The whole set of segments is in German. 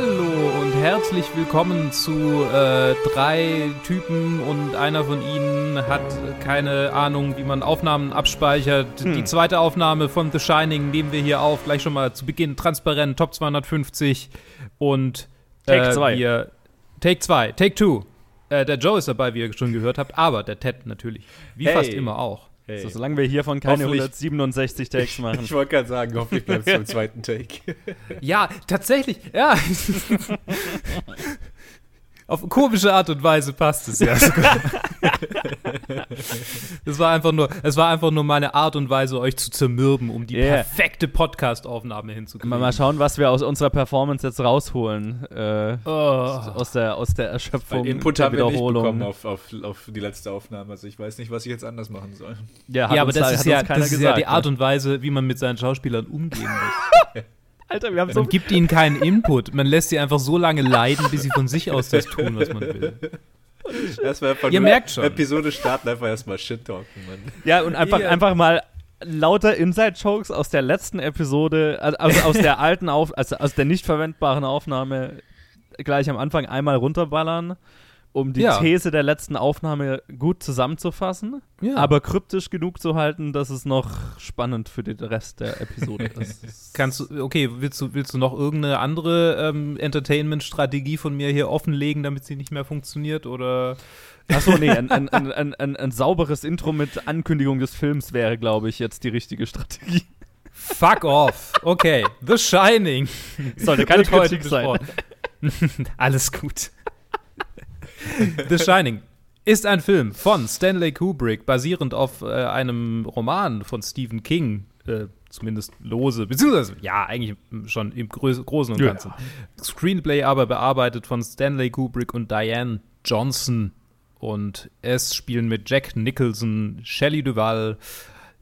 Hallo und herzlich willkommen zu äh, drei Typen und einer von ihnen hat keine Ahnung, wie man Aufnahmen abspeichert. Hm. Die zweite Aufnahme von The Shining nehmen wir hier auf, gleich schon mal zu Beginn transparent, Top 250 und Take äh, zwei. Wir, Take 2, Take 2. Äh, der Joe ist dabei, wie ihr schon gehört habt, aber der Ted natürlich, wie Hey. fast immer auch. Hey. So, solange wir hiervon keine Hoffentlich- 167 Takes machen. Ich wollte gerade sagen, hoffentlich bleibst du im zweiten Take. Ja, tatsächlich, ja. Auf komische Art und Weise passt es ja. Es war einfach nur, es war einfach nur meine Art und Weise, euch zu zermürben, um die Yeah. perfekte Podcast-Aufnahme hinzukriegen. mal, mal schauen, was wir aus unserer Performance jetzt rausholen. Äh, Oh. aus, der, aus der Erschöpfung. Weil Input der haben wir nicht Wiederholung. bekommen auf, auf, auf die letzte Aufnahme. Also ich weiß nicht, was ich jetzt anders machen soll. Ja, hat ja, aber uns das da- ist hat ja, das ist ja gesagt, die Art ne? und Weise, wie man mit seinen Schauspielern umgehen muss. Alter, wir haben so. Man gibt ihnen keinen Input. Man lässt sie einfach so lange leiden, bis sie von sich aus das tun, was man will. Erstmal einfach Ihr merkt schon. Episode starten, einfach erstmal Shit talken, Mann. Ja, und einfach, Ja. einfach mal lauter Inside-Jokes aus der letzten Episode, also also aus der alten Auf, also aus der nicht verwendbaren Aufnahme gleich am Anfang einmal runterballern, um die Ja. These der letzten Aufnahme gut zusammenzufassen, Ja. aber kryptisch genug zu halten, dass es noch spannend für den Rest der Episode ist. Kannst du, okay, willst du, willst du noch irgendeine andere ähm, Entertainment-Strategie von mir hier offenlegen, damit sie nicht mehr funktioniert? Oder Achso, nee, ein, ein, ein, ein, ein, sauberes Intro mit Ankündigung des Films wäre, glaube ich, jetzt die richtige Strategie. fuck off? Okay, The Shining. Sollte keine Kritik sein. Alles gut. The Shining ist ein Film von Stanley Kubrick, basierend auf äh, einem Roman von Stephen King, äh, zumindest lose, beziehungsweise ja, eigentlich schon im Großen und Ja. Ganzen. Screenplay aber bearbeitet von Stanley Kubrick und Diane Johnson. Und es spielen mit Jack Nicholson, Shelley Duvall,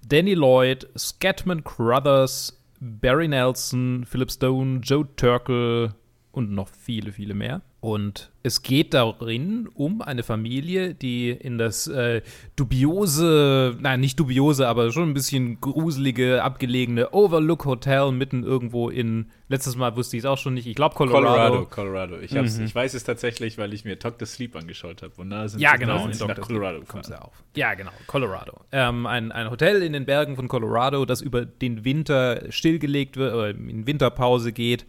Danny Lloyd, Scatman Crothers, Barry Nelson, Philip Stone, Joe Turkel und noch viele, viele mehr. Und es geht darin um eine Familie, die in das äh, dubiose, nein, nicht dubiose, aber schon ein bisschen gruselige, abgelegene Overlook Hotel mitten irgendwo in, letztes Mal wusste ich es auch schon nicht, ich glaube Colorado. Colorado, Colorado. Ich, Mhm. ich weiß es tatsächlich, weil ich mir Dr. Sleep angeschaut habe. Und da sind Ja, sie- genau. sind nach. Colorado gefahren. ja auf. Ja, genau. Colorado. Ähm, ein, ein Hotel in den Bergen von Colorado, das über den Winter stillgelegt wird, oder in Winterpause geht.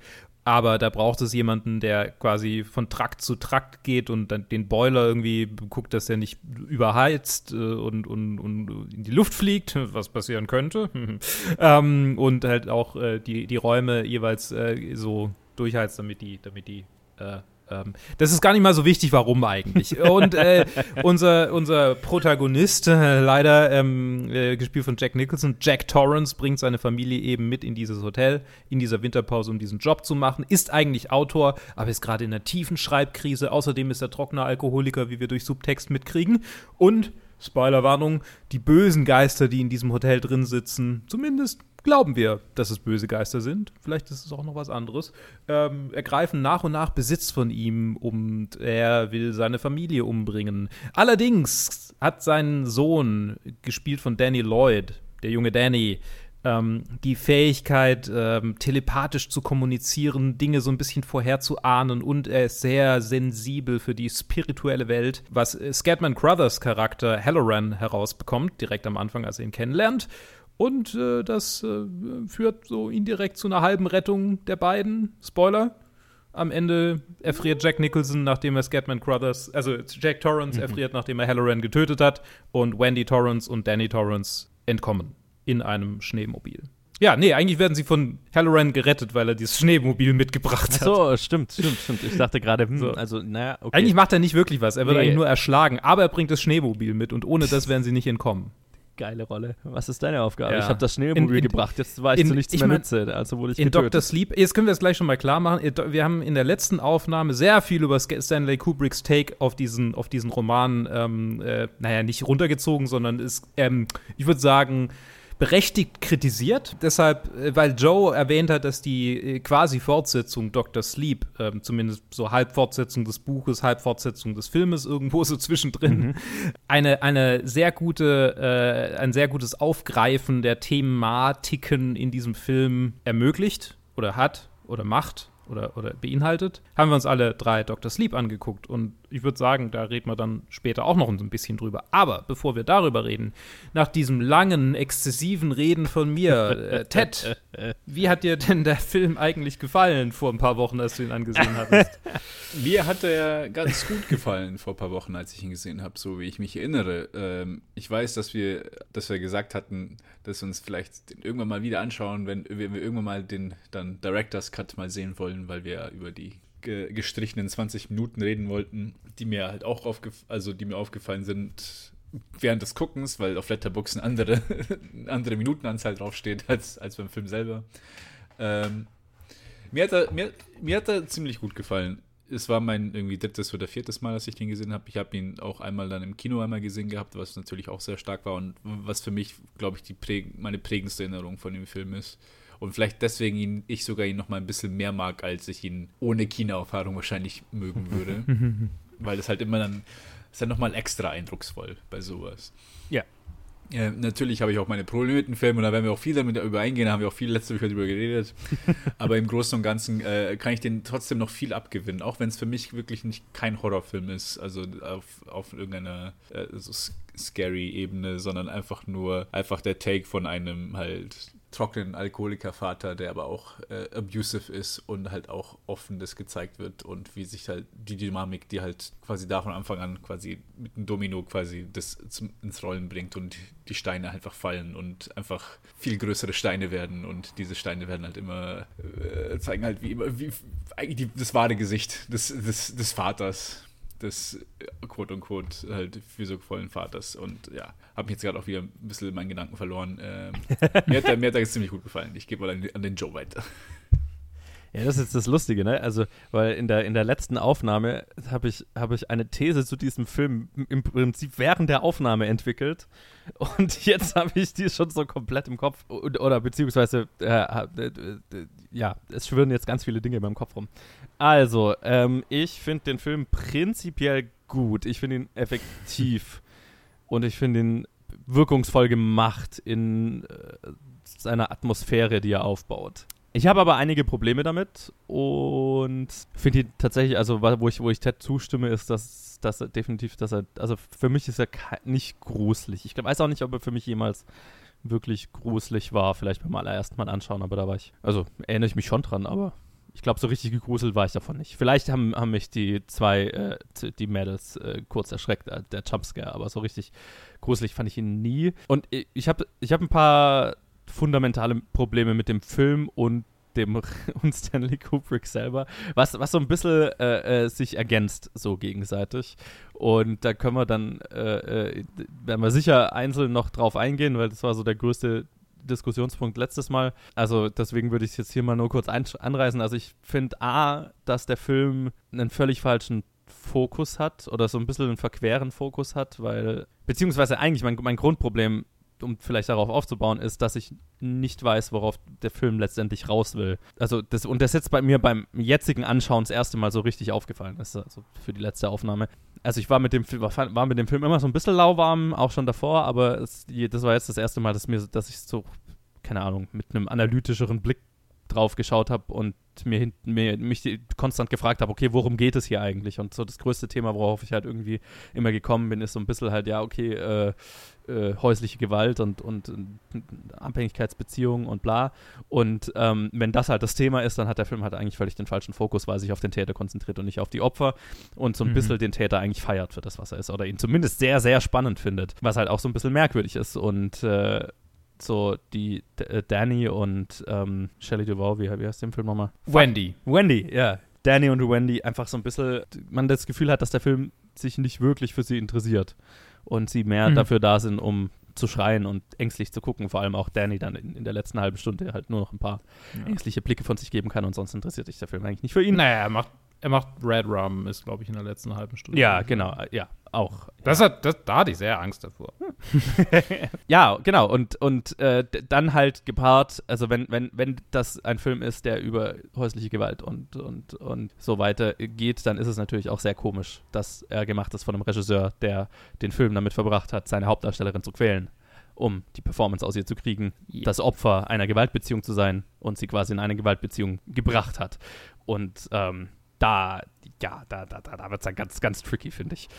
Aber da braucht es jemanden, der quasi von Trakt zu Trakt geht und dann den Boiler irgendwie guckt, dass er nicht überheizt äh, und, und, und in die Luft fliegt, was passieren könnte. ähm, und halt auch äh, die, die Räume jeweils äh, so durchheizt, damit die, damit die äh, ähm, das ist gar nicht mal so wichtig, warum eigentlich. Und äh, unser, unser Protagonist, äh, leider ähm, äh, gespielt von Jack Nicholson, Jack Torrance, bringt seine Familie eben mit in dieses Hotel in dieser Winterpause, um diesen Job zu machen. Ist eigentlich Autor, aber ist gerade in einer tiefen Schreibkrise. Außerdem ist er trockener Alkoholiker, wie wir durch Subtext mitkriegen. Und, Spoilerwarnung, die bösen Geister, die in diesem Hotel drin sitzen, zumindest glauben wir, dass es böse Geister sind. Vielleicht ist es auch noch was anderes. Ähm, ergreifen nach und nach Besitz von ihm und er will seine Familie umbringen. Allerdings hat sein Sohn, gespielt von Danny Lloyd, der junge Danny, ähm, die Fähigkeit, ähm, telepathisch zu kommunizieren, Dinge so ein bisschen vorherzuahnen und er ist sehr sensibel für die spirituelle Welt, was Scatman Crothers Charakter Halloran herausbekommt, direkt am Anfang, als er ihn kennenlernt. Und äh, das äh, führt so indirekt zu einer halben Rettung der beiden. Spoiler. Am Ende erfriert Jack Nicholson, nachdem er Scatman Crothers, also Jack Torrance erfriert, nachdem er Halloran getötet hat. Und Wendy Torrance und Danny Torrance entkommen in einem Schneemobil. Ja, nee, eigentlich werden sie von Halloran gerettet, weil er dieses Schneemobil mitgebracht hat. So, stimmt, stimmt, stimmt. Ich dachte gerade, hm, So. also, naja, okay. Eigentlich macht er nicht wirklich was, er wird Nee. eigentlich nur erschlagen, aber er bringt das Schneemobil mit und ohne das werden sie nicht entkommen. Geile Rolle. Was ist deine Aufgabe? Ja. Ich habe das In- Schneemobil in- gebracht, jetzt war ich in- zu nichts ich mehr mein, nütze, also wurde ich In getötet. Dr. Sleep, jetzt können wir es gleich schon mal klar machen. Wir haben in der letzten Aufnahme sehr viel über Stanley Kubricks Take auf diesen, auf diesen Roman, ähm, äh, naja, nicht runtergezogen, sondern ist, ähm, ich würde sagen, berechtigt kritisiert. Deshalb, äh, weil Joe erwähnt hat, dass die äh, quasi Fortsetzung Dr. Sleep, ähm, zumindest so halb Fortsetzung des Buches, halb Fortsetzung des Filmes, irgendwo so zwischendrin, eine, eine sehr gute, äh, ein sehr gutes Aufgreifen der Thematiken in diesem Film ermöglicht oder hat oder macht. Oder, oder beinhaltet, haben wir uns alle drei Dr. Sleep angeguckt. Und ich würde sagen, da reden wir dann später auch noch ein bisschen drüber. Aber bevor wir darüber reden, nach diesem langen, exzessiven Reden von mir, äh, Ted, wie hat dir denn der Film eigentlich gefallen vor ein paar Wochen, als du ihn angesehen hattest? Mir hat er ganz gut gefallen vor ein paar Wochen, als ich ihn gesehen habe, so wie ich mich erinnere. Ähm, ich weiß, dass wir, dass wir gesagt hatten, dass wir uns vielleicht irgendwann mal wieder anschauen, wenn, wenn wir irgendwann mal den dann Director's Cut mal sehen wollen, weil wir über die ge gestrichenen 20 Minuten reden wollten, die mir halt auch also die mir aufgefallen sind während des Guckens, weil auf Letterboxd eine andere, andere Minutenanzahl draufsteht als, als beim Film selber. Ähm, mir, hat er, mir, mir hat er ziemlich gut gefallen. Es war mein irgendwie drittes oder viertes Mal, dass ich den gesehen habe. Ich habe ihn auch einmal dann im Kino einmal gesehen gehabt, was natürlich auch sehr stark war und was für mich, glaube ich, die präg meine prägendste Erinnerung von dem Film ist. Und vielleicht deswegen ihn, ich sogar ihn noch mal ein bisschen mehr mag, als ich ihn ohne Kinoerfahrung wahrscheinlich mögen würde. Weil das halt immer dann, ist dann nochmal extra eindrucksvoll bei sowas. Ja. Ja, natürlich habe ich auch meine Probleme mit dem Film und da werden wir auch viel damit übereingehen, da haben wir auch viel letzte Woche darüber geredet. Aber im Großen und Ganzen äh, kann ich den trotzdem noch viel abgewinnen, auch wenn es für mich wirklich nicht kein Horrorfilm ist, also auf, auf irgendeiner äh, so scary Ebene, sondern einfach nur einfach der Take von einem halt trockenen Alkoholikervater, der aber auch äh, abusive ist und halt auch offen das gezeigt wird und wie sich halt die Dynamik, die halt quasi da von Anfang an quasi mit einem Domino quasi das zum, ins Rollen bringt und die Steine einfach fallen und einfach viel größere Steine werden und diese Steine werden halt immer äh, zeigen halt wie immer wie eigentlich die, das wahre Gesicht des, des, des Vaters des äh, quote unquote halt fürsorgevollen Vaters. Und ja, habe mich jetzt gerade auch wieder ein bisschen meinen Gedanken verloren. Ähm, mir, hat der, mir hat der ziemlich gut gefallen. Ich gebe mal an, an den Joe weiter. Ja, das ist jetzt das Lustige, ne? Also, weil in der, in der letzten Aufnahme habe ich, hab ich eine These zu diesem Film im Prinzip während der Aufnahme entwickelt. Und jetzt habe ich die schon so komplett im Kopf. Oder beziehungsweise, äh, äh, ja, es schwirren jetzt ganz viele Dinge in meinem Kopf rum. Also, ähm, ich finde den Film prinzipiell gut. Ich finde ihn effektiv. und ich finde ihn wirkungsvoll gemacht in äh, seiner Atmosphäre, die er aufbaut. Ich habe aber einige Probleme damit und finde ihn tatsächlich, also wo ich, wo ich Ted zustimme, ist, dass, dass er definitiv, dass er, also für mich ist er nicht gruselig. Ich weiß auch nicht, ob er für mich jemals wirklich gruselig war. Vielleicht beim allerersten Mal anschauen, aber da war ich, also erinnere ich mich schon dran, aber ich glaube, so richtig gegruselt war ich davon nicht. Vielleicht haben, haben mich die zwei, äh, die Mädels äh, kurz erschreckt, äh, der Jumpscare, aber so richtig gruselig fand ich ihn nie. Und ich habe ich hab ein paar fundamentale Probleme mit dem Film und dem und Stanley Kubrick selber, was, was so ein bisschen äh, äh, sich ergänzt so gegenseitig. Und da können wir dann, äh, äh, werden wir sicher einzeln noch drauf eingehen, weil das war so der größte Diskussionspunkt letztes Mal. Also deswegen würde ich es jetzt hier mal nur kurz anreißen. Also ich finde A, dass der Film einen völlig falschen Fokus hat oder so ein bisschen einen verqueren Fokus hat, weil, beziehungsweise eigentlich mein, mein Grundproblem um vielleicht darauf aufzubauen, ist, dass ich nicht weiß, worauf der Film letztendlich raus will. Also das, und das ist jetzt bei mir beim jetzigen Anschauen das erste Mal so richtig aufgefallen ist, also für die letzte Aufnahme. Also ich war mit dem Film, war mit dem Film immer so ein bisschen lauwarm, auch schon davor, aber es, das war jetzt das erste Mal, dass mir, dass ich so, keine Ahnung, mit einem analytischeren Blick drauf geschaut habe und mir, mir mich konstant gefragt habe, okay, worum geht es hier eigentlich? Und so das größte Thema, worauf ich halt irgendwie immer gekommen bin, ist so ein bisschen halt, ja, okay, äh, äh, häusliche Gewalt und, und, und Abhängigkeitsbeziehungen und bla. Und ähm, wenn das halt das Thema ist, dann hat der Film halt eigentlich völlig den falschen Fokus, weil er sich auf den Täter konzentriert und nicht auf die Opfer und so ein mhm. bisschen den Täter eigentlich feiert für das, was er ist oder ihn zumindest sehr, sehr spannend findet, was halt auch so ein bisschen merkwürdig ist und äh, so die D äh, Danny und ähm, Shelley Duvall, wie, wie heißt der Film nochmal? Wendy. Wendy, ja. Danny und Wendy einfach so ein bisschen, man das Gefühl hat, dass der Film sich nicht wirklich für sie interessiert und sie mehr mhm. dafür da sind, um zu schreien und ängstlich zu gucken. Vor allem auch Danny dann in, in der letzten halben Stunde halt nur noch ein paar ja. ängstliche Blicke von sich geben kann und sonst interessiert sich der Film eigentlich nicht für ihn. Naja, er macht er macht Red Rum, ist, glaube ich, in der letzten halben Stunde. Ja, genau, ja, auch. Das hat, das, da hatte ich sehr Angst davor. ja, genau, und, und äh, dann halt gepaart, also wenn, wenn, wenn das ein Film ist, der über häusliche Gewalt und, und, und so weiter geht, dann ist es natürlich auch sehr komisch, dass er gemacht ist von einem Regisseur, der den Film damit verbracht hat, seine Hauptdarstellerin zu quälen um die Performance aus ihr zu kriegen, Ja. das Opfer einer Gewaltbeziehung zu sein und sie quasi in eine Gewaltbeziehung gebracht hat. Und ähm, da, ja, da, da, da, da wird es dann ganz, ganz tricky, finde ich.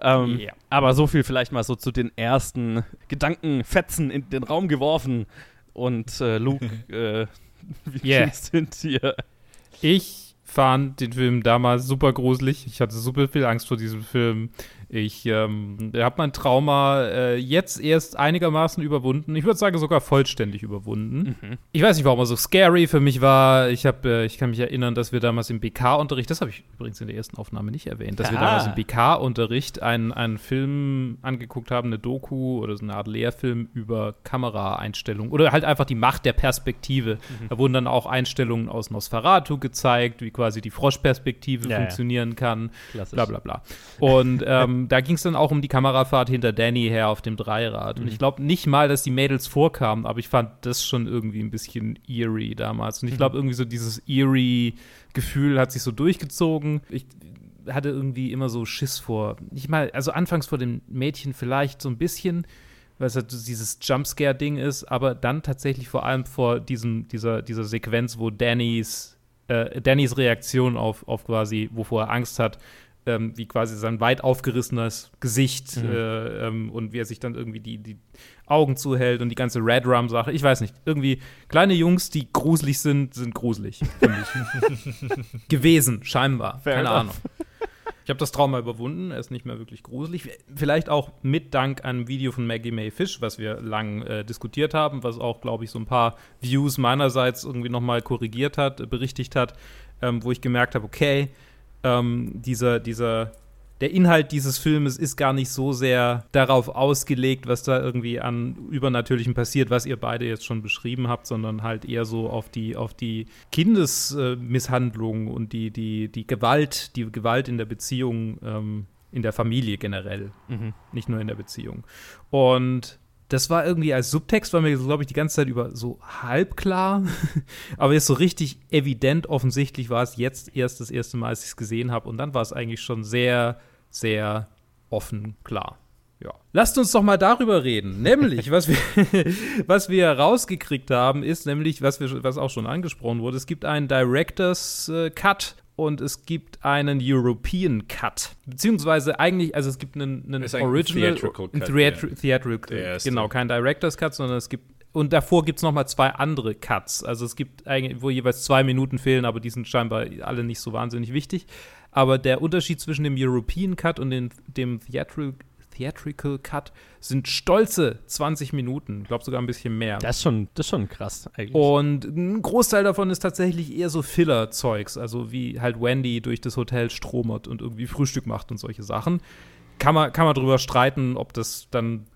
Ähm, Ja. Aber so viel vielleicht mal so zu den ersten Gedankenfetzen in den Raum geworfen. Und äh, Luke, äh, wie Yeah. denn dir? Ich fand den Film damals super gruselig. Ich hatte super viel Angst vor diesem Film. Ich ähm, habe mein Trauma äh, jetzt erst einigermaßen überwunden. Ich würde sagen sogar vollständig überwunden. Ich weiß nicht, warum er so scary für mich war. Ich habe, äh, ich kann mich erinnern, dass wir damals im BK-Unterricht, das habe ich übrigens in der ersten Aufnahme nicht erwähnt, dass wir Ah. damals im BK-Unterricht einen, einen Film angeguckt haben, eine Doku oder so eine Art Lehrfilm über Kameraeinstellungen oder halt einfach die Macht der Perspektive. Da wurden dann auch Einstellungen aus Nosferatu gezeigt, wie quasi die Froschperspektive Ja, ja. funktionieren kann Klassisch. bla bla bla. Und ähm, da ging es dann auch um die Kamerafahrt hinter Danny her auf dem Dreirad. Und ich glaube nicht mal, dass die Mädels vorkamen, aber ich fand das schon irgendwie ein bisschen eerie damals. Und ich glaube, irgendwie so dieses eerie-Gefühl hat sich so durchgezogen. Ich hatte irgendwie immer so Schiss vor, nicht mal, also anfangs vor dem Mädchen vielleicht so ein bisschen, weil es halt dieses Jumpscare-Ding ist, aber dann tatsächlich vor allem vor diesem, dieser, dieser Sequenz, wo Dannys, äh, Dannys Reaktion auf, auf quasi, wovor er Angst hat, ähm, wie quasi sein weit aufgerissenes Gesicht Mhm. äh, ähm, und wie er sich dann irgendwie die, die Augen zuhält und die ganze Red Rum-Sache. Ich weiß nicht. Irgendwie kleine Jungs, die gruselig sind, sind gruselig. Gewesen, scheinbar. Fair Keine enough. Ahnung. Ich habe das Trauma überwunden, er ist nicht mehr wirklich gruselig. Vielleicht auch mit Dank einem Video von Maggie May Fish, was wir lang äh, diskutiert haben, was auch, glaube ich, so ein paar Views meinerseits irgendwie nochmal korrigiert hat, äh, berichtigt hat, ähm, wo ich gemerkt habe, okay, ähm, dieser, dieser, der Inhalt dieses Filmes ist gar nicht so sehr darauf ausgelegt, was da irgendwie an Übernatürlichem passiert, was ihr beide jetzt schon beschrieben habt, sondern halt eher so auf die, auf die Kindesmisshandlung und die, die, die Gewalt, die Gewalt in der Beziehung, ähm, in der Familie generell, Mhm. nicht nur in der Beziehung. Und das war irgendwie als Subtext, war mir, glaube ich, die ganze Zeit über so halb klar. Aber jetzt so richtig evident offensichtlich war es jetzt erst das erste Mal, als ich es gesehen habe. Und dann war es eigentlich schon sehr, sehr offen klar. Ja. Lasst uns doch mal darüber reden. Nämlich, was wir, was wir rausgekriegt haben, ist nämlich, was, wir, was auch schon angesprochen wurde, es gibt einen Director's äh, Cut und es gibt einen European Cut. Beziehungsweise eigentlich, also es gibt einen, einen Original, Theatrical Cut, Theatri ja. Theatrical, genau, kein Director's Cut, sondern es gibt und davor gibt es nochmal zwei andere Cuts. Also es gibt eigentlich, wo jeweils zwei Minuten fehlen, aber die sind scheinbar alle nicht so wahnsinnig wichtig. Aber der Unterschied zwischen dem European Cut und den, dem Theatrical, Theatrical Cut sind stolze 20 Minuten. Ich glaube sogar ein bisschen mehr. Das ist schon, das ist schon krass eigentlich. Und ein Großteil davon ist tatsächlich eher so Filler-Zeugs, also wie halt Wendy durch das Hotel stromert und irgendwie Frühstück macht und solche Sachen. Kann man, kann man drüber streiten, ob das dann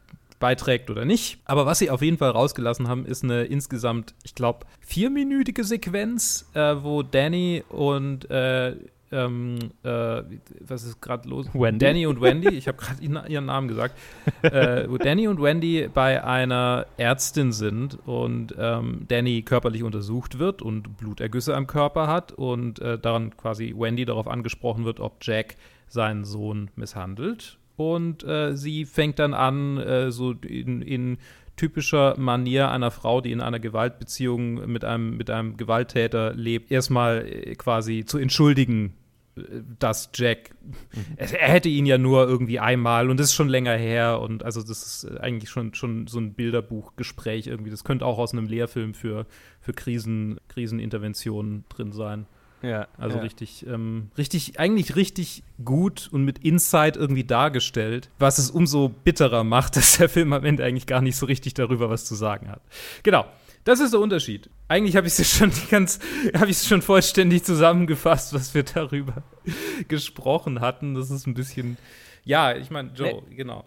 beiträgt oder nicht. Aber was sie auf jeden Fall rausgelassen haben, ist eine insgesamt, ich glaube, vierminütige Sequenz, äh, wo Danny und äh, ähm, äh, was ist gerade los? Wendy? Danny und Wendy, ich habe gerade ihren, Namen gesagt, äh, wo Danny und Wendy bei einer Ärztin sind und ähm, Danny körperlich untersucht wird und Blutergüsse am Körper hat und äh, daran quasi Wendy darauf angesprochen wird, ob Jack seinen Sohn misshandelt. Und äh, sie fängt dann an, äh, so in, in typischer Manier einer Frau, die in einer Gewaltbeziehung mit einem, mit einem Gewalttäter lebt, erstmal äh, quasi zu entschuldigen, dass Jack, er, hätte ihn ja nur irgendwie einmal und das ist schon länger her und also das ist eigentlich schon, schon so ein Bilderbuchgespräch irgendwie. Das könnte auch aus einem Lehrfilm für, für Krisen, Kriseninterventionen drin sein. ja, Also ja. richtig, ähm, richtig, eigentlich richtig gut und mit Insight irgendwie dargestellt, was es umso bitterer macht, dass der Film am Ende eigentlich gar nicht so richtig darüber was zu sagen hat. Genau. Das ist der Unterschied. Eigentlich habe ich es schon ganz, habe ich es schon vollständig zusammengefasst, was wir darüber gesprochen hatten. Das ist ein bisschen, ja, ich meine, Joe, genau.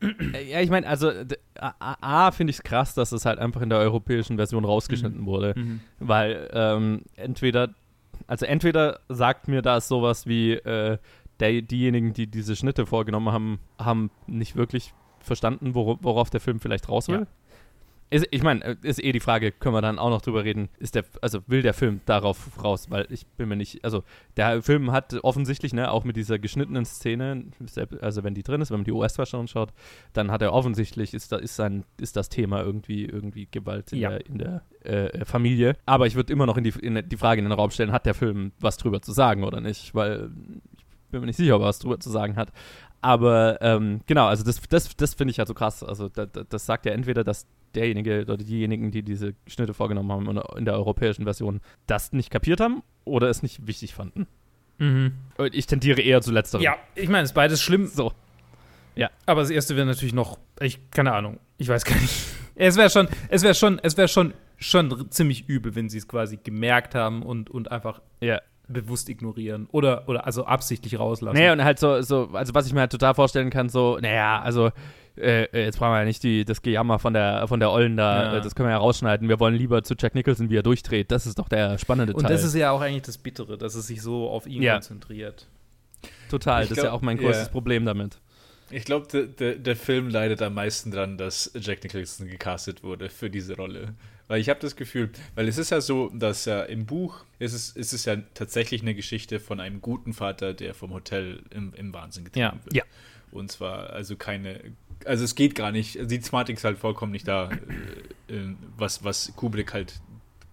Äh, Ja, ich meine, also A, A, finde ich es krass, dass es halt einfach in der europäischen Version rausgeschnitten wurde. Weil ähm, entweder, also entweder sagt mir das sowas wie, äh, der, diejenigen, die diese Schnitte vorgenommen haben, haben nicht wirklich verstanden, wor worauf der Film vielleicht raus will. Ja. Ist, ich meine, ist eh die Frage, können wir dann auch noch drüber reden, ist der, also will der Film darauf raus, weil ich bin mir nicht, also der Film hat offensichtlich, ne, auch mit dieser geschnittenen Szene, also wenn die drin ist, wenn man die US-Version schaut, dann hat er offensichtlich, ist, da, ist, sein, ist das Thema irgendwie, irgendwie Gewalt in Ja. der, in der äh, Familie. Aber ich würde immer noch in die, in die Frage in den Raum stellen, hat der Film was drüber zu sagen oder nicht, weil ich bin mir nicht sicher, ob er was drüber zu sagen hat. Aber ähm, genau, also das, das, das finde ich halt so krass. Also da, da, das sagt ja entweder, dass derjenige oder diejenigen, die diese Schnitte vorgenommen haben in der- in der europäischen Version, das nicht kapiert haben oder es nicht wichtig fanden. Mhm. Und ich tendiere eher zu letzterem. Ja, ich meine, es ist beides schlimm. So. Aber das erste wäre natürlich noch, ich, keine Ahnung, ich weiß gar nicht. Es wäre schon, es wäre schon, es wäre schon, schon ziemlich übel, wenn sie es quasi gemerkt haben und, und einfach Ja. bewusst ignorieren. Oder, oder also absichtlich rauslassen. Nee, und halt so, so, also was ich mir halt total vorstellen kann, so, naja, also äh, jetzt brauchen wir ja nicht die, das Gejammer von der, von der Ollen da, Ja. äh, das können wir ja rausschneiden. Wir wollen lieber zu Jack Nicholson, wie er durchdreht. Das ist doch der spannende und Teil. das ist ja auch eigentlich das Bittere, dass es sich so auf ihn Ja. konzentriert. total, Ich das ist ja glaub, auch mein größtes ja. Problem damit. Ich glaube, der, der, der Film leidet am meisten dran, dass Jack Nicholson gecastet wurde für diese Rolle. Weil ich habe das Gefühl, weil es ist ja so, dass ja im Buch ist es, ist es ja tatsächlich eine Geschichte von einem guten Vater, der vom Hotel im, im Wahnsinn getrieben Ja. wird. Ja. Und zwar also keine, also es geht gar nicht, die ist halt vollkommen nicht da, äh, äh, was, was Kubrick halt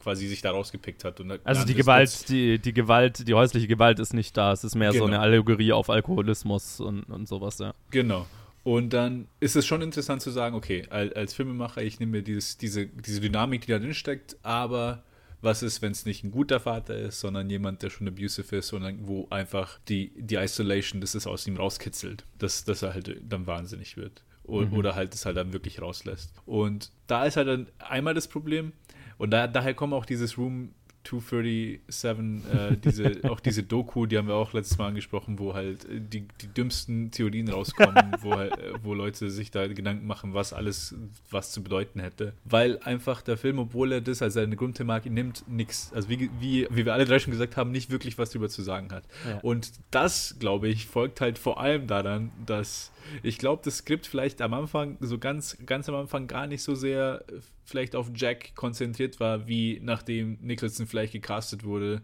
quasi sich da rausgepickt hat. Und da- Also die Gewalt, die, die Gewalt, die häusliche Gewalt ist nicht da. Es ist mehr so Genau. eine Allegorie auf Alkoholismus und, und sowas, ja. Genau. Und dann ist es schon interessant zu sagen, okay, als, als Filmemacher, ich nehme mir dieses, diese, diese Dynamik, die da drin steckt, aber was ist, wenn es nicht ein guter Vater ist, sondern jemand, der schon abusive ist, sondern wo einfach die, die Isolation, das ist aus ihm rauskitzelt, dass, dass er halt dann wahnsinnig wird. O Mhm. Oder halt es halt dann wirklich rauslässt. Und da ist halt dann einmal das Problem, und da, daher kommen auch dieses Room 237, äh, diese, auch diese Doku, die haben wir auch letztes Mal angesprochen, wo halt äh, die, die dümmsten Theorien rauskommen, wo, halt, äh, wo Leute sich da Gedanken machen, was alles was zu bedeuten hätte. Weil einfach der Film, obwohl er das als seine Grundthematik nimmt, nichts, also wie, wie, wie wir alle drei schon gesagt haben, nicht wirklich was drüber zu sagen hat. Ja. Und das, glaube ich, folgt halt vor allem daran, dass ich glaube, das Skript vielleicht am Anfang, so ganz, ganz am Anfang gar nicht so sehr vielleicht auf Jack konzentriert war, wie nachdem Nicholson vielleicht gecastet wurde